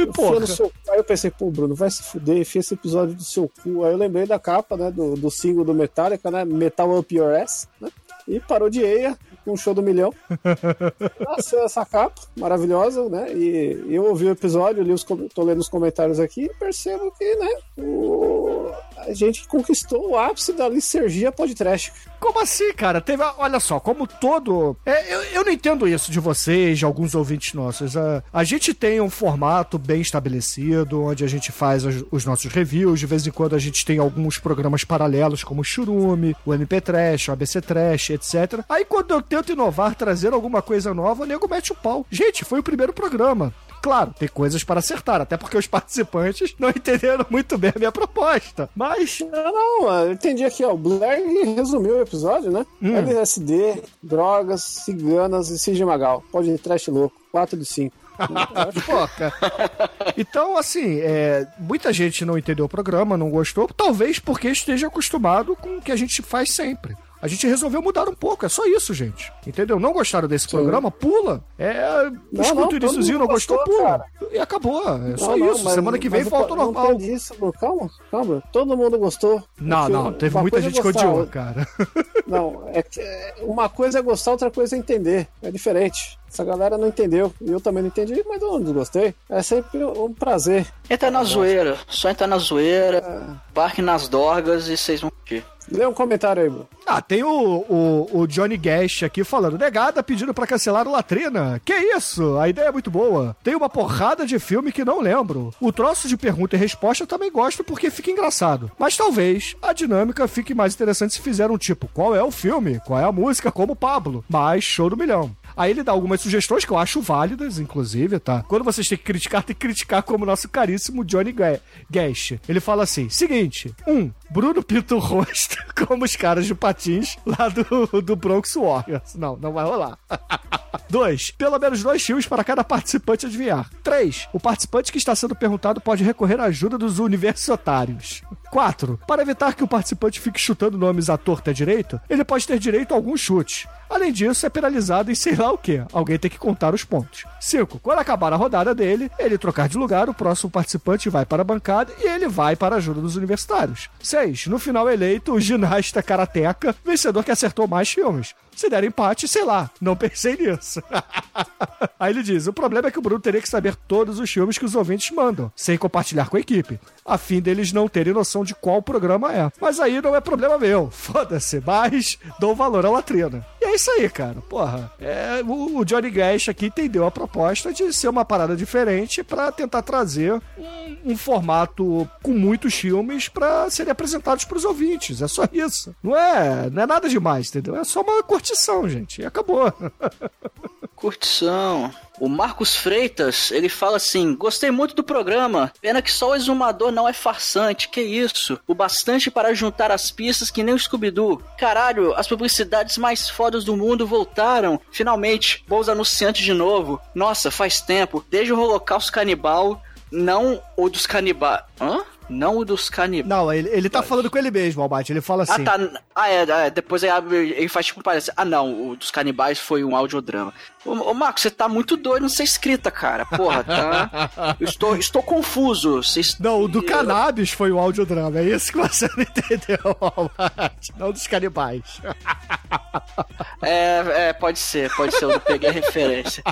[SPEAKER 3] No seu... Aí eu pensei, pô, Bruno, vai se fuder, enfia esse episódio do seu cu. Aí eu lembrei da capa, né, do, do single do Metallica, né, Metal Up Your Ass, né, e parodiei com um show do milhão. Nasceu essa capa maravilhosa, né, e eu ouvi o episódio, li os, tô lendo os comentários aqui e percebo que, né, o... a gente conquistou o ápice da licergia podcast.
[SPEAKER 4] Como assim, cara? Teve, olha só, como todo. É, eu, eu não entendo isso de vocês, de alguns ouvintes nossos. A, a gente tem um formato bem estabelecido, onde a gente faz os, os nossos reviews. De vez em quando a gente tem alguns programas paralelos, como o Churume, o MP Trash, o ABC Trash, etc. Aí quando eu tento inovar, trazer alguma coisa nova, o nego mete o pau. Gente, foi o primeiro programa. Claro, tem coisas para acertar, até porque os participantes não entenderam muito bem a minha proposta. Mas
[SPEAKER 3] Não, não, eu entendi aqui, ó. O Blair resumiu o episódio, né? LSD, drogas, ciganas e Cid Magal. Pode ir trash louco. 4 de 5.
[SPEAKER 4] Pô, cara. Então, assim, é, muita gente não entendeu o programa, não gostou, talvez porque esteja acostumado com o que a gente faz sempre. A gente resolveu mudar um pouco, é só isso, gente. Entendeu? Não gostaram desse programa? Pula. É,
[SPEAKER 3] Não,
[SPEAKER 4] escuta
[SPEAKER 3] não,
[SPEAKER 4] o iníciozinho, não gostou?
[SPEAKER 3] gostou,
[SPEAKER 4] Pula.
[SPEAKER 3] cara.
[SPEAKER 4] E acabou. É só
[SPEAKER 3] Não, não,
[SPEAKER 4] isso.
[SPEAKER 3] mas-
[SPEAKER 4] Semana que vem
[SPEAKER 3] o-
[SPEAKER 4] volta ao
[SPEAKER 3] não
[SPEAKER 4] normal.
[SPEAKER 3] isso. Calma, calma. Todo mundo gostou.
[SPEAKER 4] Não,
[SPEAKER 3] Porque
[SPEAKER 4] não, teve muita
[SPEAKER 3] é
[SPEAKER 4] gente que
[SPEAKER 3] gostar,
[SPEAKER 4] odiou, cara.
[SPEAKER 3] Não, é que é, uma coisa é gostar, outra coisa é entender. É diferente. Essa galera não entendeu. E eu também não entendi, mas eu não desgostei. É sempre um prazer.
[SPEAKER 2] Entra na zoeira. Só entra na zoeira, barque nas dorgas e vocês vão curtir.
[SPEAKER 3] Lê um comentário aí, Bruno.
[SPEAKER 4] Ah, tem o, o, o Johnny Guest aqui falando, negada pedindo pra cancelar o Latrina. Que isso? A ideia é muito boa. Tem uma porrada de filme que não lembro. O troço de pergunta e resposta eu também gosto porque fica engraçado. Mas talvez a dinâmica fique mais interessante se fizer um tipo, qual é o filme? Qual é a música? Como Pablo. Mas show do milhão. Aí ele dá algumas sugestões que eu acho válidas, inclusive, tá? Quando vocês têm que criticar, tem que criticar como o nosso caríssimo Johnny Ga- Guest. Ele fala assim: seguinte, um, Bruno pinta o rosto como os caras de patins lá do, do Bronx Warriors. Não, não vai rolar. Dois, pelo menos dois filmes para cada participante adivinhar. Três, o participante que está sendo perguntado pode recorrer à ajuda dos universitários. 4. Para evitar que o participante fique chutando nomes à torta direito, ele pode ter direito a algum chute. Além disso, é penalizado em sei lá o que. Alguém tem que contar os pontos. 5. Quando acabar a rodada dele, ele trocar de lugar, o próximo participante vai para a bancada e ele vai para a ajuda dos universitários. 6. No final eleito, o ginasta karateca, vencedor que acertou mais filmes. Se der empate, sei lá, não pensei nisso. Aí ele diz: o problema é que o Bruno teria que saber todos os filmes que os ouvintes mandam, sem compartilhar com a equipe, a fim deles não terem noção de qual programa é. Mas aí não é problema meu. Foda-se, mas dou valor à latrina. E é isso aí, cara. Porra, é, o, Johnny Gash aqui entendeu a proposta de ser uma parada diferente para tentar trazer um, um, formato com muitos filmes para serem apresentados para os ouvintes. É só isso. Não é, não é nada demais, entendeu? É só uma curtida curtição, gente. E acabou.
[SPEAKER 2] Curtição. O Marcos Freitas, ele fala assim: Gostei muito do programa. Pena que só o exumador não é farsante. Que isso? O bastante para juntar as pistas que nem o Scooby-Doo. Caralho, as publicidades mais fodas do mundo voltaram. Finalmente, bons anunciantes de novo. Nossa, faz tempo. Desde o Holocausto Canibal, não o dos canibais. Hã? Não o dos canibais.
[SPEAKER 4] Não, ele, ele tá falando com ele mesmo, Albate. Ele fala assim.
[SPEAKER 2] Ah, tá. Ah, é, é depois ele faz tipo parece. Ah, não, o dos canibais foi um audiodrama. Ô, ô Marco, você tá muito doido ser escrita, cara. Porra, tá. Eu estou, estou confuso. Cês...
[SPEAKER 4] Não, o do cannabis foi um audiodrama. É isso que você não entendeu. Não dos canibais.
[SPEAKER 2] É, é, pode ser, pode ser. Eu não peguei a referência.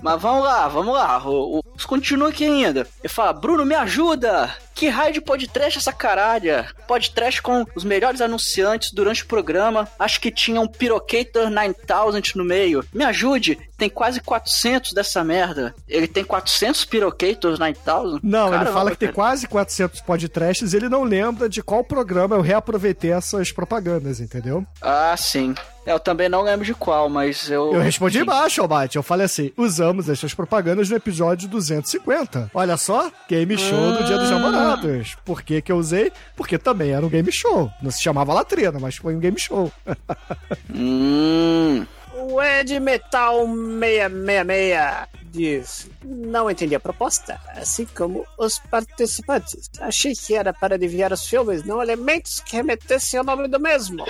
[SPEAKER 2] Mas vamos lá, vamos lá. O, o, continua aqui ainda. Ele fala: Bruno, me ajuda! Que raio de podcast essa caralha? Podcast com os melhores anunciantes durante o programa. Acho que tinha um Pirocator 9000 no meio. Me ajude, tem quase 400 dessa merda. Ele tem 400 Pirocators 9000?
[SPEAKER 4] Não, Caramba, ele fala que tem quase 400 podcasts e ele não lembra de qual programa eu reaproveitei essas propagandas, entendeu?
[SPEAKER 2] Ah, sim. Eu também não lembro de qual, mas eu.
[SPEAKER 4] Eu respondi embaixo, Albate. Eu falei assim: usamos essas propagandas no episódio 250. Olha só, game show do Dia dos ah. Namorados. Por que, que eu usei? Porque também era um game show. Não se chamava Latrina, mas foi um game show.
[SPEAKER 2] hum.
[SPEAKER 3] O Ed Metal 666 diz: Não entendi a proposta, assim como os participantes. Achei que era para adivinhar os filmes, não elementos que remetessem ao nome do mesmo.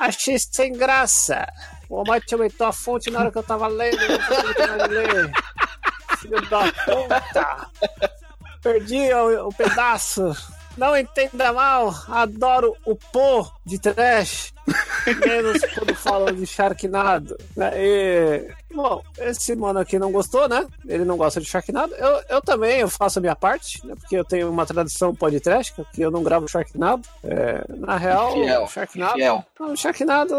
[SPEAKER 3] Achei sem graça. O Almighty aumentou a fonte na hora que eu tava lendo, ler. Filho da puta! Perdi o, o pedaço. Não entenda mal, adoro o pô de trash. Menos quando falam de Sharknado. Né? E Bom, esse mano aqui não gostou, né? Ele não gosta de Sharknado. Eu, eu também eu faço a minha parte, né? Porque eu tenho uma tradição podcast, que eu não gravo Sharknado. É, na real, Fiel. Sharknado. Fiel. O Sharknado,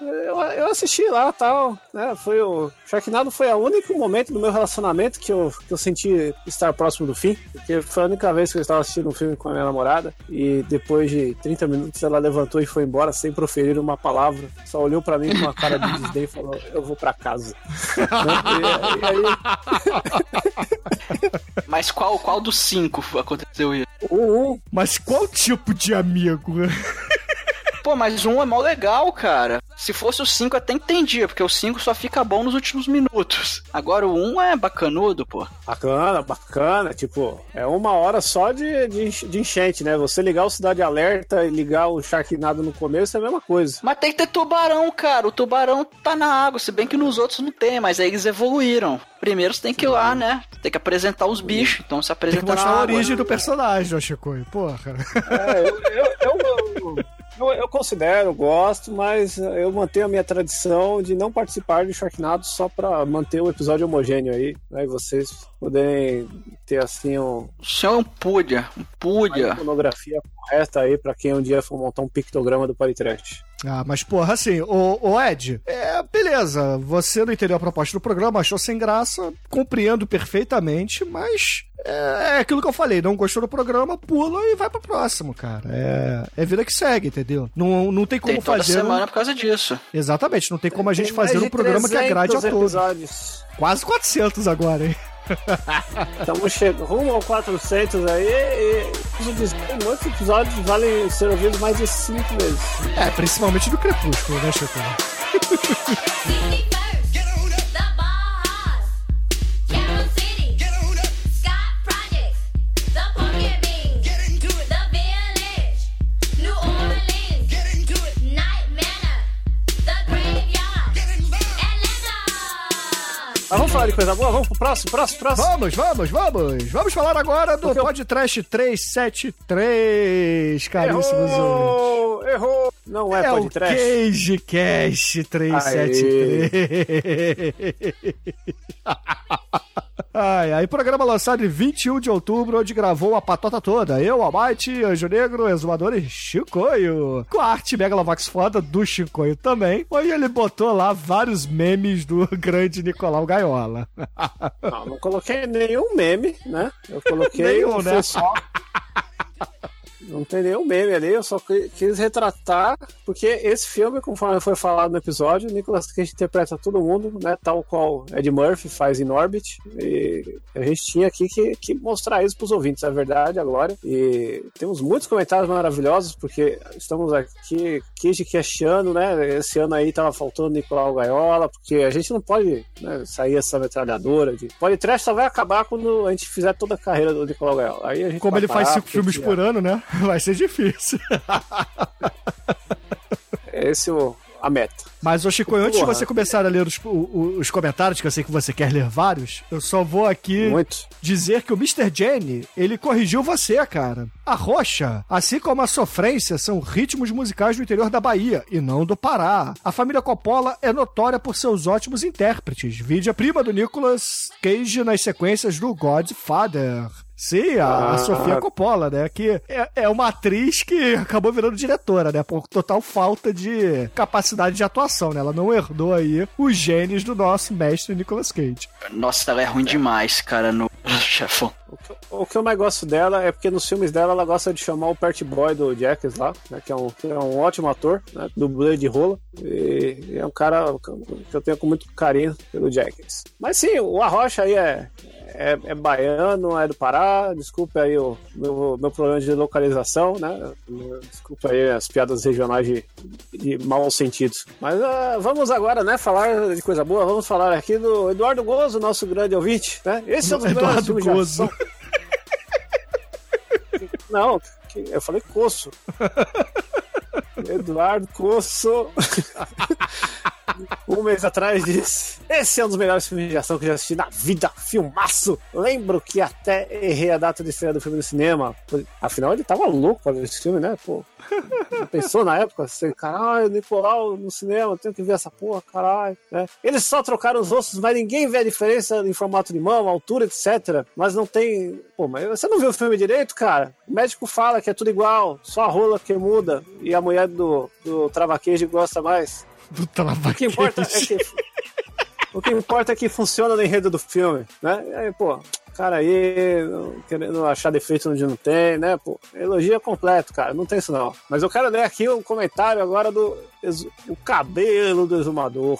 [SPEAKER 3] eu, eu assisti lá tal, né? Foi o. Sharknado foi o único momento do meu relacionamento que eu, que eu senti estar próximo do fim. Porque foi a única vez que eu estava assistindo um filme com a minha namorada. E depois de 30 minutos ela levantou e foi embora sem proferir uma palavra. Só olhou para mim com uma cara de desdém e falou: Eu vou para casa.
[SPEAKER 2] Mas qual, qual dos cinco aconteceu isso?
[SPEAKER 4] Uh, Mas qual tipo de amigo?
[SPEAKER 2] Pô, mas um é mó legal, cara. Se fosse o 5 até entendia, porque o 5 só fica bom nos últimos minutos. Agora o 1 um é bacanudo, pô.
[SPEAKER 3] Bacana, bacana. Tipo, é uma hora só de, de, de, enchente, né? Você ligar o Cidade Alerta e ligar o Sharknado no começo é a mesma coisa.
[SPEAKER 2] Mas tem que ter tubarão, cara. O tubarão tá na água, se bem que nos outros não tem, mas aí eles evoluíram. Primeiro você tem que ir lá, né? Tem que apresentar os bichos, então se apresenta
[SPEAKER 4] Tem que mostrar a origem do personagem, Chico. Porra.
[SPEAKER 3] É, eu, eu, eu, eu eu, eu, considero, gosto, mas eu mantenho a minha tradição de não participar de Sharknado só para manter o episódio homogêneo aí, né? E vocês poderem ter assim um.
[SPEAKER 2] Só é um pudia, um pudia. Uma
[SPEAKER 3] iconografia correta aí para quem um dia for montar um pictograma do Paritrash.
[SPEAKER 4] Ah, mas porra, assim, o, o Ed, é, beleza, você não entendeu a proposta do programa, achou sem graça, compreendo perfeitamente, mas é, é, aquilo que eu falei, não gostou do programa, pula e vai pro próximo, cara. É, é vida que segue, entendeu? Não, não tem como tem toda fazer.
[SPEAKER 2] semana um... por causa disso.
[SPEAKER 4] Exatamente, não tem como a gente fazer um programa que agrade a todos. Episódios. Quase 400 agora, hein?
[SPEAKER 3] Estamos chegando rumo ao 400 aí e muitos episódios valem ser ouvidos mais de 5 vezes.
[SPEAKER 4] É, principalmente do Crepúsculo, né, Chico?
[SPEAKER 3] Mas vamos falar de coisa boa? Vamos pro próximo, próximo, próximo?
[SPEAKER 4] Vamos, vamos, vamos. Vamos falar agora do Podcast 373, caríssimos
[SPEAKER 3] Errou! Errou! Não é,
[SPEAKER 4] é
[SPEAKER 3] Podcast.
[SPEAKER 4] É o CageCast 373. Ai, aí, programa lançado em 21 de outubro, onde gravou a patota toda. Eu, Almighty, Anjo Negro, Exumador e Chicoio. Com a arte Megalovax foda do Chicoio também, onde ele botou lá vários memes do grande Nicolau Gaiola.
[SPEAKER 3] Não, não coloquei nenhum meme, né? Eu coloquei nenhum, né? Só... Não tem nenhum meme ali, eu só quis retratar, porque esse filme, conforme foi falado no episódio, Nicolas Cage interpreta todo mundo, né? Tal qual Ed Murphy faz em Orbit. E a gente tinha aqui que, que mostrar isso pros ouvintes, é verdade, a glória. E temos muitos comentários maravilhosos, porque estamos aqui, Cage questionando, né? Esse ano aí tava faltando Nicolau Gaiola, porque a gente não pode né, sair essa metralhadora de. Pode trash só vai acabar quando a gente fizer toda a carreira do Nicolau Gaiola. Aí a gente
[SPEAKER 4] Como ele faz cinco filmes por ano, né? vai ser difícil.
[SPEAKER 3] Esse é o, a meta.
[SPEAKER 4] Mas, ô Chico, antes de você começar a ler os, os, os, comentários, que eu sei que você quer ler vários, eu só vou aqui
[SPEAKER 3] Muito.
[SPEAKER 4] dizer que o Mr. Jenny, ele corrigiu você, cara. A rocha, assim como a sofrência, são ritmos musicais do interior da Bahia e não do Pará. A família Coppola é notória por seus ótimos intérpretes. Vide a prima do Nicolas Cage nas sequências do Godfather. Sim, a, ah. a, Sofia Coppola, né? Que é, é, uma atriz que acabou virando diretora, né? Por total falta de capacidade de atuação, né? Ela não herdou aí os genes do nosso mestre Nicolas Cage.
[SPEAKER 2] Nossa, ela é ruim demais, cara, no chefão.
[SPEAKER 3] O que eu mais gosto dela é porque nos filmes dela ela gosta de chamar o Pert Boy do Jacks lá, né, que, é um, que é um ótimo ator, né, dublê de rola. E é um cara que eu tenho com muito carinho pelo Jacks. Mas sim, o Arrocha aí é, é, é, baiano, é do Pará. Desculpa aí o meu, meu problema de localização, né? Desculpa aí as piadas regionais de, de mau sentidos. Mas uh, vamos agora, né, falar de coisa boa. Vamos falar aqui do Eduardo Gozo, nosso grande ouvinte, né? Esse é um dos
[SPEAKER 4] Eduardo Gozo.
[SPEAKER 3] Não, eu falei Coço. Eduardo Coço. um mês atrás disse: Esse é um dos melhores filmes de ação que já assisti na vida, filmaço. Lembro que até errei a data de estreia do filme no cinema. Afinal, ele tava louco pra ver esse filme, né? Pô, pensou na época assim: caralho, Nicolau no cinema, tenho que ver essa porra, caralho. Né? Eles só trocaram os rostos, mas ninguém vê a diferença em formato de mão, altura, etc. Mas não tem. Pô, mas você não viu o filme direito, cara? O médico fala que é tudo igual, só a rola que muda e a mulher do, do travaquejo gosta mais
[SPEAKER 4] do.
[SPEAKER 3] O que importa é que, o que importa é que funciona no enredo do filme, né? E aí, pô, cara aí querendo achar defeito onde não tem, né? Pô, elogio completo, cara, não tem isso não. Mas eu quero ler aqui um comentário agora do o cabelo do exumador.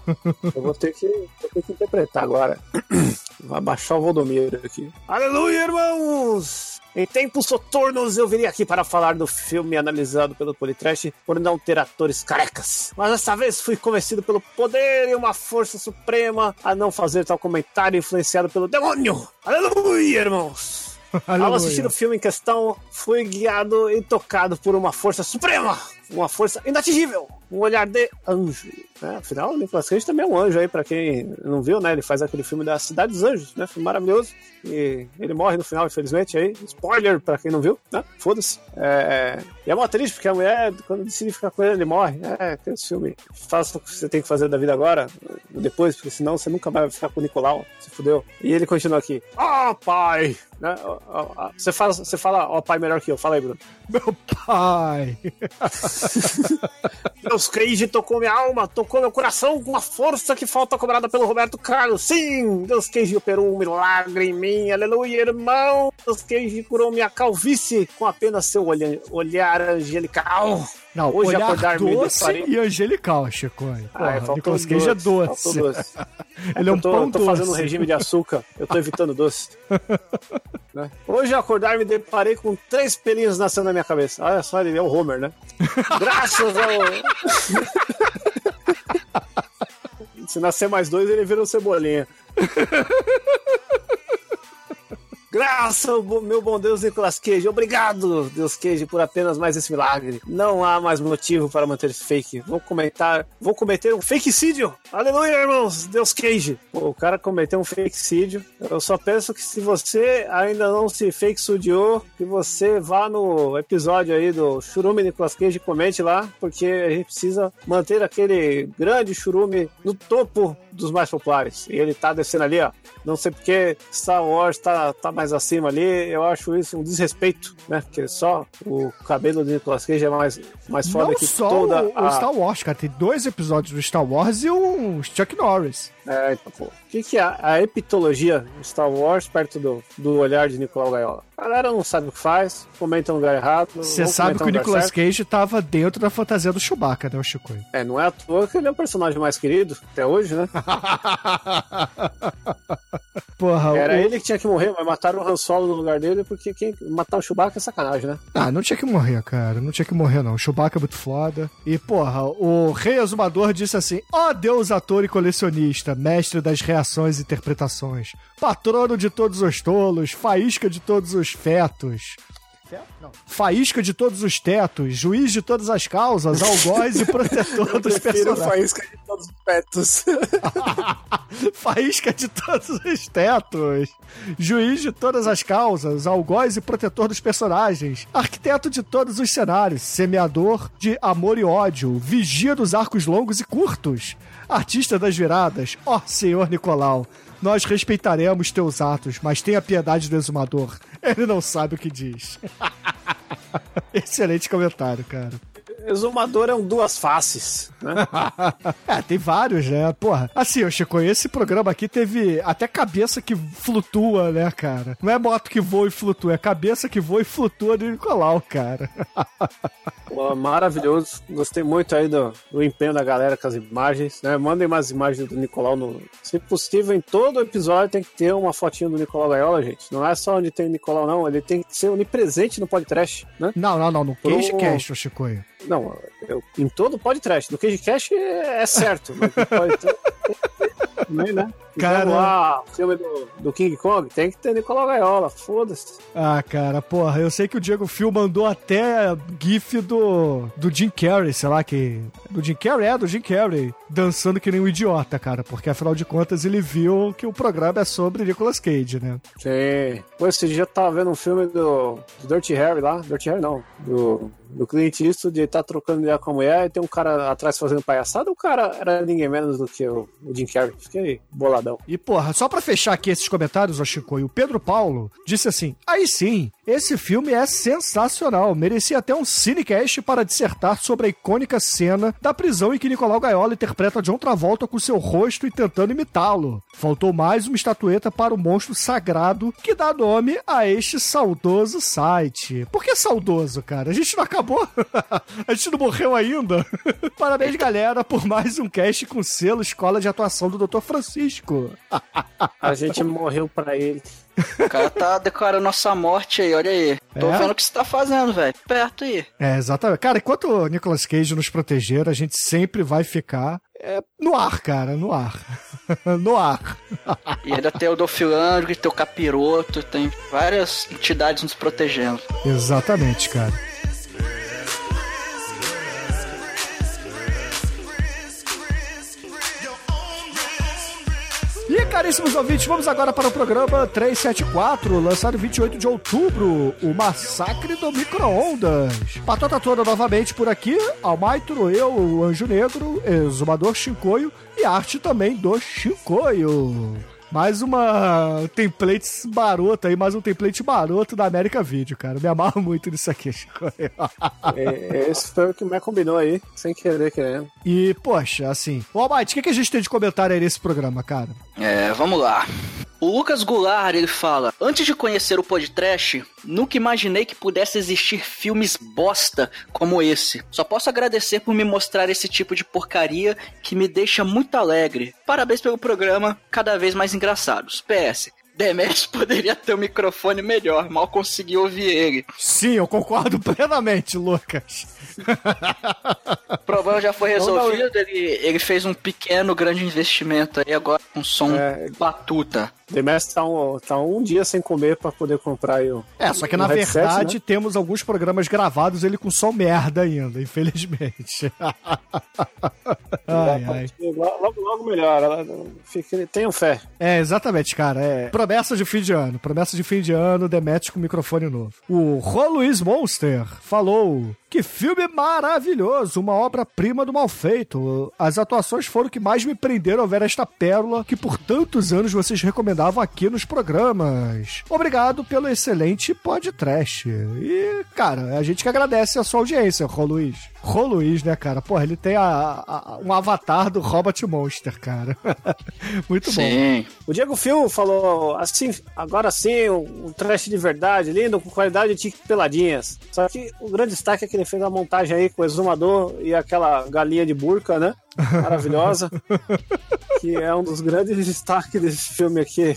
[SPEAKER 3] eu vou ter que, vou ter que interpretar agora. Vou abaixar o Voldomiro aqui. Aleluia, irmãos! Em tempos soturnos eu viria aqui para falar do filme analisado pelo Politrash por não ter atores carecas. Mas dessa vez fui convencido pelo poder e uma força suprema a não fazer tal comentário influenciado pelo demônio. Aleluia, irmãos! Aleluia. Ao assistir o filme em questão, fui guiado e tocado por uma força suprema, uma força inatingível, um olhar de anjo. Né? Afinal, o Nicolas Cage também é um anjo aí, pra quem não viu, né? Ele faz aquele filme da Cidade dos Anjos, né? Filme maravilhoso. E ele morre no final, infelizmente, aí. Spoiler pra quem não viu, né? Foda-se. É... E é mó triste, porque a mulher, quando decide ficar com ele, ele morre. É, aquele filme. Faça o que você tem que fazer da vida agora, depois, porque senão você nunca vai ficar com o Nicolau. Se fudeu. E ele continua aqui. Oh, pai! Né? Você fala, você fala, ó, oh, pai melhor que eu. Fala aí, Bruno.
[SPEAKER 4] Meu pai!
[SPEAKER 3] Deus Cage tocou minha alma, tocou meu coração com uma força que falta cobrada pelo Roberto Carlos. Sim, Deus Cage operou um milagre em mim, aleluia, irmão. Deus Cage curou minha calvície com apenas seu olhar angelical.
[SPEAKER 4] Não, Hoje olhar acordar doce e angelical, Chico.
[SPEAKER 3] Ah, é, Nicolas Cage é doce. doce. Ele é, é um tô, pão tô doce. fazendo um regime de açúcar, eu tô evitando doce. né? Hoje acordar me deparei com três pelinhos nascendo na minha cabeça. Olha só, ele é o Homer, né? Graças ao... Se nascer mais dois, ele vira um cebolinha. Graças ao meu bom Deus Nicolas Cage. Obrigado, Deus Cage, por apenas mais esse milagre. Não há mais motivo para manter esse fake. Vou comentar, vou cometer um fakecídio. Aleluia, irmãos. Deus Cage. O cara cometeu um fakecídio. Eu só penso que se você ainda não se fake sudiou, que você vá no episódio aí do Churume Nicolas Cage e comente lá, porque a gente precisa manter aquele grande churume no topo dos mais populares. E ele tá descendo ali, ó. Não sei porque Star Wars tá, tá mais acima ali. Eu acho isso um desrespeito, né? Porque só o cabelo do Nicolas Cage é mais, mais foda
[SPEAKER 4] Não
[SPEAKER 3] que
[SPEAKER 4] só
[SPEAKER 3] toda
[SPEAKER 4] o, a... o Star Wars, cara. Tem dois episódios do Star Wars e um Chuck Norris.
[SPEAKER 3] É, então, pô. O que, que é a epitologia Star Wars perto do, do olhar de Nicolau Gaiola? A galera não sabe o que faz, comenta no lugar errado.
[SPEAKER 4] Você sabe que o Nicolas Cage tava dentro da fantasia do Chewbacca, né, o Chico?
[SPEAKER 3] É, não é à toa que ele é o personagem mais querido até hoje, né? Porra, Era o... ele que tinha que morrer, mas mataram o Han Solo no lugar dele porque quem matar o Chewbacca é sacanagem, né?
[SPEAKER 4] Ah, não tinha que morrer, cara. Não tinha que morrer, não. O Chewbacca é muito foda. E, porra, o Rei Azumador disse assim: Ó oh, Deus, ator e colecionista, mestre das reações e interpretações, patrono de todos os tolos, faísca de todos os fetos. Faísca de todos os tetos, juiz de todas as causas, algoz e protetor dos personagens.
[SPEAKER 3] faísca de todos os tetos.
[SPEAKER 4] faísca de todos os tetos, juiz de todas as causas, algoz e protetor dos personagens, arquiteto de todos os cenários, semeador de amor e ódio, vigia dos arcos longos e curtos, artista das viradas, ó senhor Nicolau, nós respeitaremos teus atos, mas tenha piedade do exumador. Ele não sabe o que diz. Excelente comentário, cara.
[SPEAKER 3] Exumador é um duas faces, né?
[SPEAKER 4] é, tem vários, né? Porra, assim, eu Chico, esse programa aqui teve até cabeça que flutua, né, cara? Não é moto que voa e flutua, é cabeça que voa e flutua do Nicolau, cara.
[SPEAKER 3] Pô, maravilhoso. Gostei muito aí do, do empenho da galera com as imagens, né? Mandem mais imagens do Nicolau. No... Se possível, em todo episódio tem que ter uma fotinha do Nicolau Gaiola, gente. Não é só onde tem o Nicolau, não. Ele tem que ser onipresente no podcast, né?
[SPEAKER 4] Não, não, não. No CageCast, Pro... Chicoio.
[SPEAKER 3] Não, forward eu, em todo podcast. No CageCast é, é certo. Também, né? Cara, lá, filme do, do, King Kong, tem que ter Nicolau Gaiola, foda-se.
[SPEAKER 4] Ah, cara, porra, eu sei que o Diego Phil mandou até gif do, do Jim Carrey, sei lá, que... Do Jim Carrey, é, do Jim Carrey, dançando que nem um idiota, cara, porque afinal de contas ele viu que o programa é sobre Nicolas Cage, né?
[SPEAKER 3] Sim. Pô, esse dia eu tava vendo um filme do, do Dirty Harry lá, Dirty Harry não, do do Clint Eastwood, ele tá trocando ideia com a mulher e tem um cara atrás fazendo palhaçada, o cara era ninguém menos do que o, o Jim Carrey. Fiquei boladão.
[SPEAKER 4] E porra, só pra fechar aqui esses comentários, ó Chico, e o Pedro Paulo disse assim, aí sim, esse filme é sensacional, merecia até um cinecast para dissertar sobre a icônica cena da prisão em que Nicolau Gaiola interpreta John Travolta com seu rosto e tentando imitá-lo. Faltou mais uma estatueta para o monstro sagrado que dá nome a este saudoso site. Por que saudoso, cara? A gente não acabou? a gente não morreu ainda? Parabéns, galera, por mais um cast com selo Escola de Atuação do Dr. Francisco.
[SPEAKER 3] a gente morreu para ele.
[SPEAKER 2] O cara tá declarando nossa morte aí, olha aí. Tô é? vendo o que você tá fazendo, velho. Perto aí.
[SPEAKER 4] É, exatamente. Cara, enquanto o Nicolas Cage nos proteger, a gente sempre vai ficar é, no ar, cara, no ar. no ar.
[SPEAKER 2] e ainda tem o Dolphilandro, tem o Capiroto, tem várias entidades nos protegendo.
[SPEAKER 4] Exatamente, cara. Caríssimos ouvintes, vamos agora para o programa 374, lançado 28 de outubro, o Massacre do Micro-Ondas. Patota toda novamente por aqui, Almaitro, eu, o Anjo Negro, Exumador Chincoio e arte também do Chincoio. Mais uma template barota aí, mais um template maroto da América Video, cara. Me amarro muito nisso aqui, Chico.
[SPEAKER 3] é, esse foi o que me combinou aí, sem querer querendo.
[SPEAKER 4] E, poxa, assim. Ô, Almighty, o que, que a gente tem de comentário aí nesse programa, cara?
[SPEAKER 2] É, vamos lá. O Lucas Goulart, ele fala: Antes de conhecer o podcast, nunca imaginei que pudesse existir filmes bosta como esse. Só posso agradecer por me mostrar esse tipo de porcaria que me deixa muito alegre. Parabéns pelo programa, cada vez mais engraçados. PS. Demetrius poderia ter um microfone melhor, mal consegui ouvir ele.
[SPEAKER 4] Sim, eu concordo plenamente, Lucas.
[SPEAKER 2] o problema já foi resolvido, ele, ele fez um pequeno, grande investimento aí agora com som é... batuta.
[SPEAKER 3] Demestre tá um, tá um dia sem comer para poder comprar o.
[SPEAKER 4] É, só que na headset, verdade né? temos alguns programas gravados ele com som merda ainda, infelizmente.
[SPEAKER 3] ai, ai. Logo, logo melhora. Tenham fé.
[SPEAKER 4] É, exatamente, cara. É promessa de fim de ano. Promessa de fim de ano, Demet com microfone novo. O Rô Luiz Monster falou que filme maravilhoso, uma obra-prima do mal feito. As atuações foram o que mais me prenderam ao ver esta pérola que por tantos anos vocês recomendavam aqui nos programas. Obrigado pelo excelente podcast. E, cara, a gente que agradece a sua audiência, Rô Luiz. Rô Luiz, né, cara? Porra, ele tem a, a, um avatar do Robot Monster, cara. Muito sim. bom.
[SPEAKER 3] O Diego Fio falou assim, agora sim, um, um trash de verdade, lindo, com qualidade de tique peladinhas. Só que o grande destaque é que ele fez a montagem aí com o exumador e aquela galinha de burca, né? Maravilhosa. que é um dos grandes destaques desse filme aqui.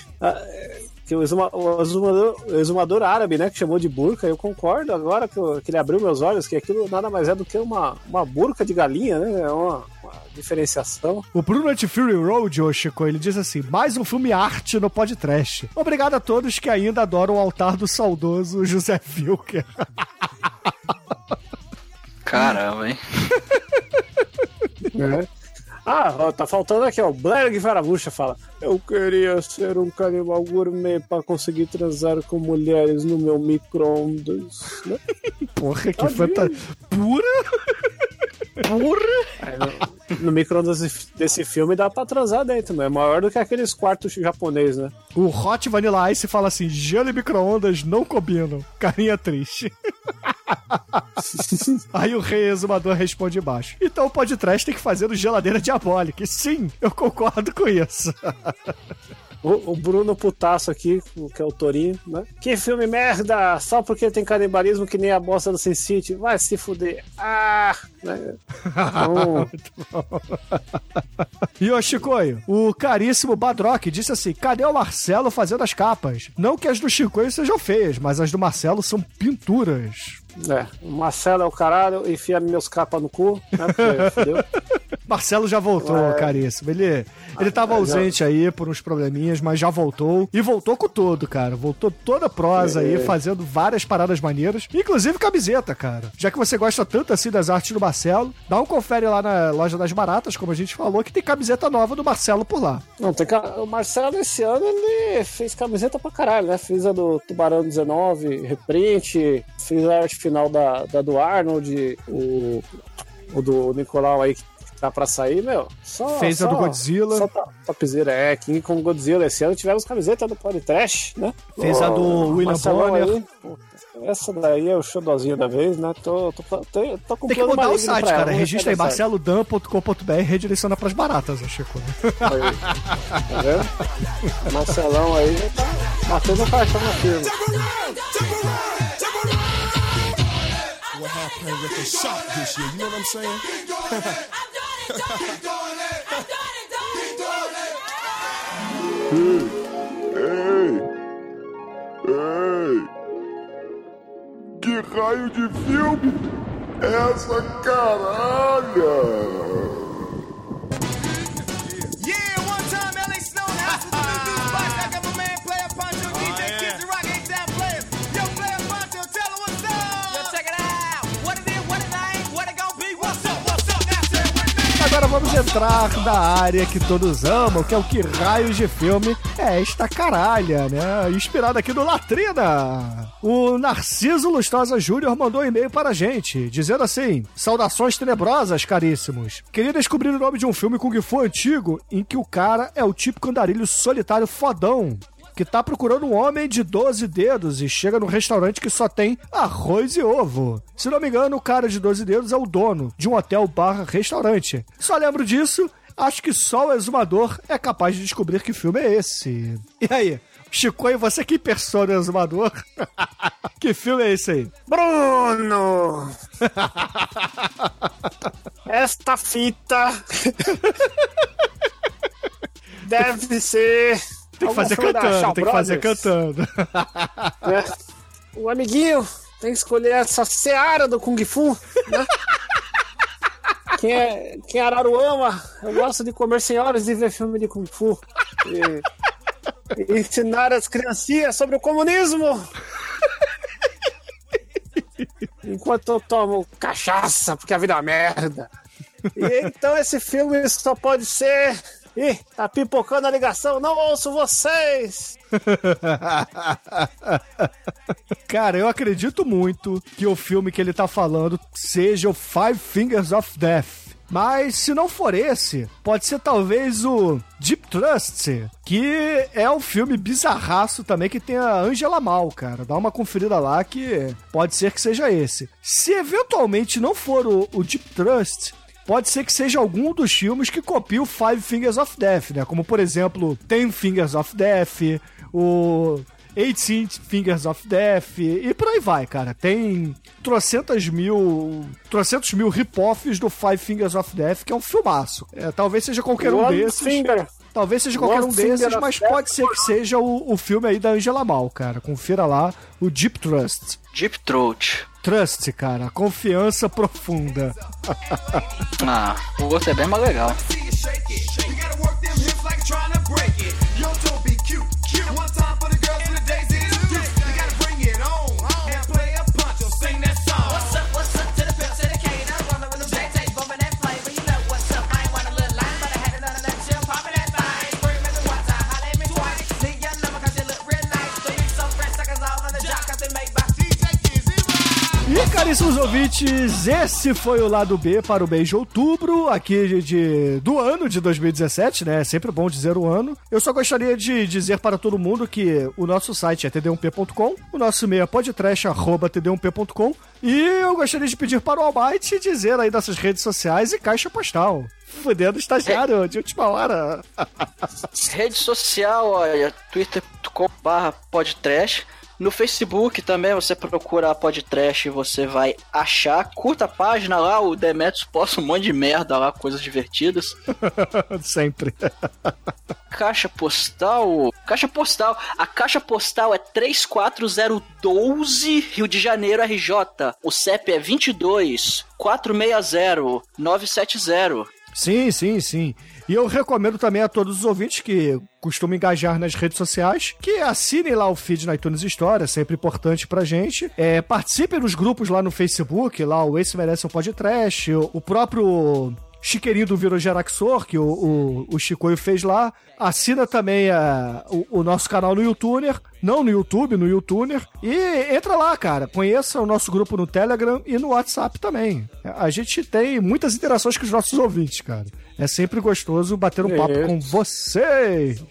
[SPEAKER 3] Que o, exuma, o, exumador, o exumador árabe, né, que chamou de burca, eu concordo agora que, eu, que, ele abriu meus olhos, que aquilo nada mais é do que uma, uma burca de galinha, né? É uma, uma diferenciação.
[SPEAKER 4] O Bruno at Fury Road, ô Chico, ele diz assim: mais um filme arte no podcast. Obrigado a todos que ainda adoram o altar do saudoso José Wilker.
[SPEAKER 2] Caramba, hein?
[SPEAKER 3] É. Ah, ó, tá faltando aqui, ó. Blair Varabucha fala: Eu queria ser um canibal gourmet pra conseguir transar com mulheres no meu micro-ondas.
[SPEAKER 4] Porra, que fantasia. Pura?
[SPEAKER 3] No, no micro-ondas desse filme dá pra transar dentro, né? É maior do que aqueles quartos japoneses, né?
[SPEAKER 4] O Hot Vanilla Ice fala assim: gelo e micro-ondas não combinam. Carinha triste. Aí o rei exumador responde embaixo. Então o podcast tem que fazer no geladeira diabólica. E sim, eu concordo com isso.
[SPEAKER 3] O, o, Bruno Putaço aqui, que é o Torinho, né? Que filme merda! Só porque tem canibalismo que nem a bosta do Sin City. Vai se fuder. Ah! Né?
[SPEAKER 4] Então... e o Chicoio, o caríssimo Badrock disse assim: cadê o Marcelo fazendo as capas? Não que as do Chicoio sejam feias, mas as do Marcelo são pinturas.
[SPEAKER 3] É, o Marcelo é o caralho, enfia meus capas no cu, né? Porque,
[SPEAKER 4] Marcelo já voltou, é... caríssimo. Ele, ele tava ah, ausente já... aí por uns probleminhas, mas já voltou. E voltou com todo, cara. Voltou toda a prosa é. aí, fazendo várias paradas maneiras. Inclusive camiseta, cara. Já que você gosta tanto assim das artes do Marcelo, dá um confere lá na loja das baratas, como a gente falou, que tem camiseta nova do Marcelo por lá.
[SPEAKER 3] Não, tem ca... O Marcelo esse ano ele fez camiseta pra caralho, né? Fez a do Tubarão 19, reprint, fez a arte final da, da do Arnold, o, o do Nicolau aí que tá pra sair, meu. Só,
[SPEAKER 4] Fez
[SPEAKER 3] só,
[SPEAKER 4] a do Godzilla. Só
[SPEAKER 3] topzera, é. King Kong Godzilla. Esse ano tivemos camiseta do Trash, né?
[SPEAKER 4] Fez oh, a do William Bonner.
[SPEAKER 3] essa daí é o showzinho da vez, né? Tô, tô, tô, tô com
[SPEAKER 4] Tem que mudar o site, cara. Registra aí marcelodam.com.br e redireciona pras baratas, Chico.
[SPEAKER 3] Aí, tá vendo? Marcelão aí já tá matando o caixão na firma. What happened with the shop this year, you know what I'm saying?
[SPEAKER 1] Ei! Ei! Que raio de filme é essa caralha?
[SPEAKER 4] Agora vamos entrar da área que todos amam, que é o que raios de filme é esta caralha, né? Inspirado aqui no Latrina. O Narciso Lustosa Júnior mandou um e-mail para a gente, dizendo assim: Saudações tenebrosas, caríssimos. Queria descobrir o nome de um filme Kung Fu antigo em que o cara é o típico andarilho solitário fodão que tá procurando um homem de 12 dedos e chega num restaurante que só tem arroz e ovo. Se não me engano, o cara de 12 dedos é o dono de um hotel barra restaurante. Só lembro disso acho que só o exumador é capaz de descobrir que filme é esse. E aí? Chico, e você que persona exumador? que filme é esse aí?
[SPEAKER 3] Bruno! Esta fita deve ser.
[SPEAKER 4] Tem que fazer cantando, tem que fazer cantando.
[SPEAKER 3] O amiguinho tem que escolher essa seara do Kung Fu, né? Quem é, quem é Araruama, eu gosto de comer senhoras e ver filme de Kung Fu. E, e ensinar as criancinhas sobre o comunismo. Enquanto eu tomo cachaça, porque a vida é uma merda. E então esse filme só pode ser. Ih, tá pipocando a ligação, não ouço vocês!
[SPEAKER 4] Cara, eu acredito muito que o filme que ele tá falando seja o Five Fingers of Death. Mas se não for esse, pode ser talvez o Deep Trust, que é um filme bizarraço também que tem a Angela Mal, cara. Dá uma conferida lá que pode ser que seja esse. Se eventualmente não for o, o Deep Trust, pode ser que seja algum dos filmes que copia o Five Fingers of Death, né? Como, por exemplo, Ten Fingers of Death, o 18 Fingers of Death e por aí vai, cara. Tem trocentas mil, trocentos mil rip-offs do Five Fingers of Death, que é um filmaço. É, talvez seja qualquer um desses.
[SPEAKER 3] Finger.
[SPEAKER 4] Talvez seja qualquer
[SPEAKER 3] One
[SPEAKER 4] um desses, mas pode ser que seja o, o filme aí da Angela Mal, cara. Confira lá o Deep Trust.
[SPEAKER 2] Deep Throat.
[SPEAKER 4] Trust, cara. Confiança profunda.
[SPEAKER 2] Ah, o outro é bem mais legal.
[SPEAKER 4] Caríssimos ouvintes, esse foi o lado B para o mês de outubro, aqui de, do ano de 2017, né? É sempre bom dizer o ano. Eu só gostaria de dizer para todo mundo que o nosso site é td1p.com, o nosso e-mail é podtrash.td1p.com e eu gostaria de pedir para o Almighty dizer aí nossas redes sociais e caixa postal. Fudendo estagiário de última hora.
[SPEAKER 2] Rede social, olha, twitter.com.br podtrash. No Facebook também você procura e você vai achar. Curta a página lá, o Demetrius posta um monte de merda lá, coisas divertidas.
[SPEAKER 4] Sempre.
[SPEAKER 2] Caixa postal. Caixa postal. A caixa postal é 34012 Rio de Janeiro RJ. O CEP é 22 460 970.
[SPEAKER 4] Sim, sim, sim. E eu recomendo também a todos os ouvintes que costumam engajar nas redes sociais que assinem lá o feed na iTunes Store, é sempre importante pra gente. É, participem dos grupos lá no Facebook, lá o Esse Merece um Podcast, o próprio Chiqueirinho do Viro Geraxor, que o, o, o Chicoio fez lá. Assina também a, o, o nosso canal no YouTuner, não no YouTube, no YouTuner. E entra lá, cara. Conheça o nosso grupo no Telegram e no WhatsApp também. A gente tem muitas interações com os nossos ouvintes, cara. É sempre gostoso bater um papo
[SPEAKER 3] Isso.
[SPEAKER 4] com vocês.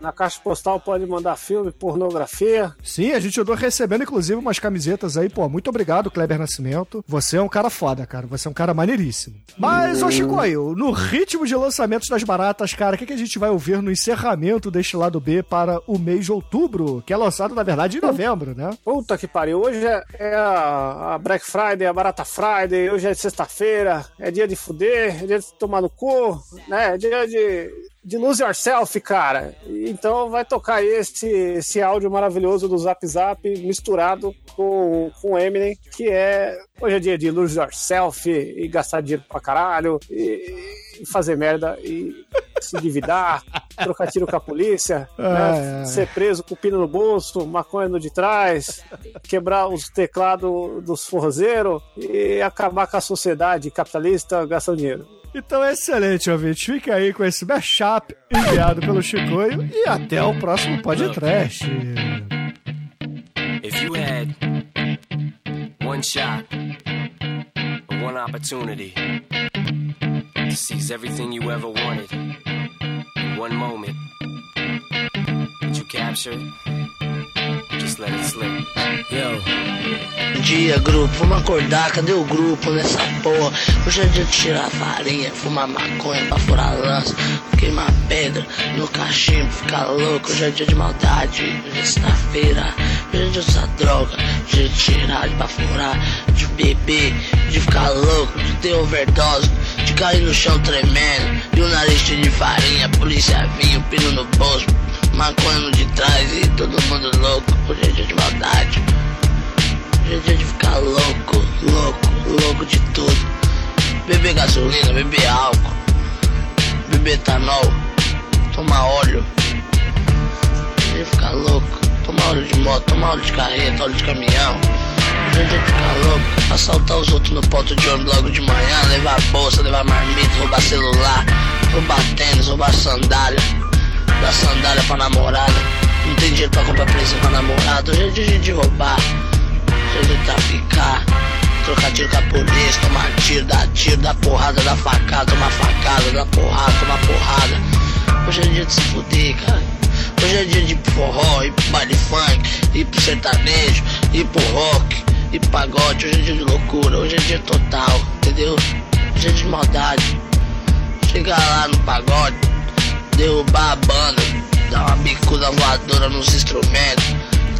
[SPEAKER 3] Na caixa postal pode mandar filme, pornografia.
[SPEAKER 4] Sim, a gente andou recebendo, inclusive, umas camisetas aí. Pô, muito obrigado, Kleber Nascimento. Você é um cara foda, cara. Você é um cara maneiríssimo. Mas, ô Chico, aí, no ritmo de lançamentos das baratas, cara, o que, que a gente vai ouvir no encerramento deste lado B para o mês de outubro? Que é lançado, na verdade, em novembro, né?
[SPEAKER 3] Puta que pariu. Hoje é, é a, a Black Friday, a Barata Friday. Hoje é sexta-feira. É dia de fuder, é dia de tomar no cu, né? É dia de, de lose yourself, cara. Então vai tocar esse, esse áudio maravilhoso do Zap Zap misturado com, com Eminem, que é. Hoje é dia de lose yourself e gastar dinheiro pra caralho. E, e fazer merda e se endividar, trocar tiro com a polícia, né?
[SPEAKER 4] É.
[SPEAKER 3] ser preso com pino no bolso, maconha no de trás, quebrar os teclados dos forrozeiros e acabar com a sociedade capitalista gastando dinheiro.
[SPEAKER 4] Então, excelente, ouvinte. Fica aí com esse mashup enviado pelo Chicoio e até o próximo podcast.
[SPEAKER 10] If you had one shot, one opportunity to seize everything you ever wanted in one moment, did you capture Yo.
[SPEAKER 11] Dia, grupo, vamos acordar, cadê o grupo nessa porra? Hoje é dia de tirar farinha, fumar maconha pra furar lança, queimar pedra no cachimbo, ficar louco. Hoje é dia de maldade, hoje é sexta-feira, hoje é dia de usar droga, hoje é de tirar, de bafurar, de beber, de ficar louco, de ter overdose, de cair no chão tremendo, e o nariz cheio de farinha, polícia vinha, o pino no bolso, maconha de trás e todo mundo louco. É dia de maldade. Dia de ficar louco, louco, louco de tudo. Beber gasolina, beber álcool, beber etanol, tomar óleo. De ficar louco, tomar óleo de moto, tomar óleo de carreta, óleo de caminhão. De ficar louco, assaltar os outros no ponto de ônibus logo de manhã, levar bolsa, levar marmita, roubar celular, roubar tênis, roubar sandália, dar sandália pra namorada. Não tem dinheiro pra comprar presente pra namorada, hoje é dia de roubar. Hoje é de traficar, trocar tiro com a polícia, tomar tiro, dar tiro, dar porrada, dar facada, tomar facada, dar porrada, tomar porrada. Hoje é dia de se fuder, cara. Hoje é dia de ir pro forró, ir pro baile funk, ir pro sertanejo, ir pro rock, ir pro pagode. Hoje é dia de loucura, hoje é dia total, entendeu? Hoje é de maldade. Chegar lá no pagode, derrubar a banda, dar uma bicuda voadora nos instrumentos,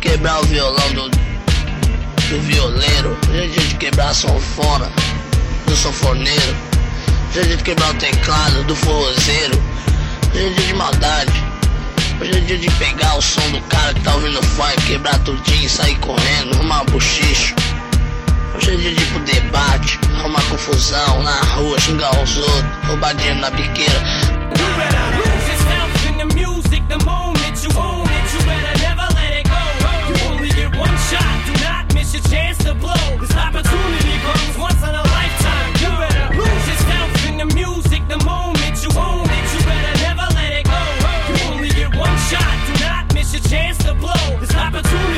[SPEAKER 11] quebrar o violão do, do violeiro. Dia de quebrar a sanfona do sanfoneiro. Dia de quebrar o teclado do forrozeiro. Dia de maldade. Hoje é dia de pegar o som do cara que tá ouvindo funk, quebrar tudinho, sair correndo, arrumar um. Hoje é dia de ir pro debate, arrumar confusão na rua, xingar os outros, roubar dinheiro na biqueira.
[SPEAKER 12] The moment you own it. You better never let it go. You only get one shot. Do not miss your chance to blow. This opportunity comes once in a lifetime. You better lose yourself in the music the moment you own it. You better never let it go. You only get one shot. Do not miss your chance to blow. This opportunity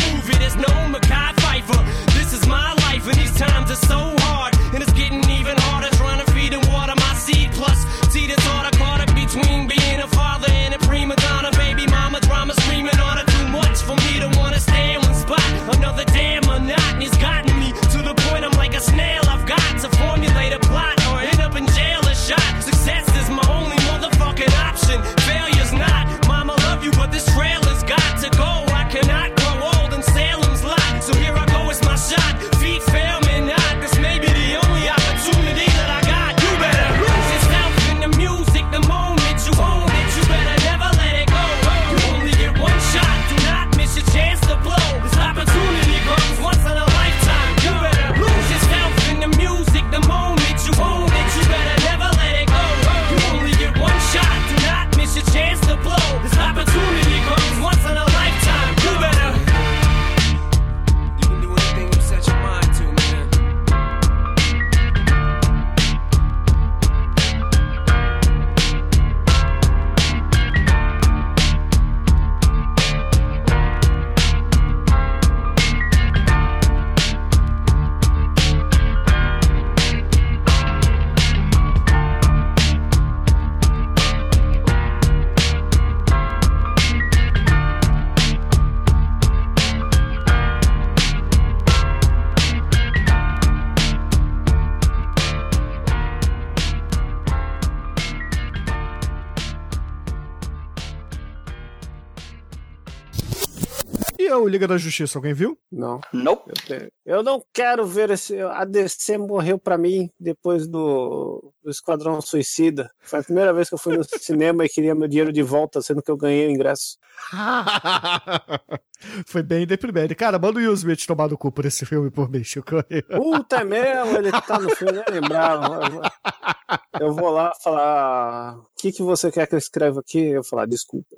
[SPEAKER 4] o Liga da Justiça, alguém viu?
[SPEAKER 3] Não.
[SPEAKER 2] Nope.
[SPEAKER 3] Eu, não quero ver esse. A DC morreu pra mim depois do, do Esquadrão Suicida. Foi a primeira vez que eu fui no cinema e queria meu dinheiro de volta, sendo que eu ganhei o ingresso.
[SPEAKER 4] Foi bem deprimente. Cara, manda o Will Smith tomar no cu por esse filme por mim, Chico.
[SPEAKER 3] Puta é mesmo, ele tá no filme, nem lembrava. Eu vou- Eu vou lá falar. O que, que você quer que eu escreva aqui? Eu vou falar, desculpa.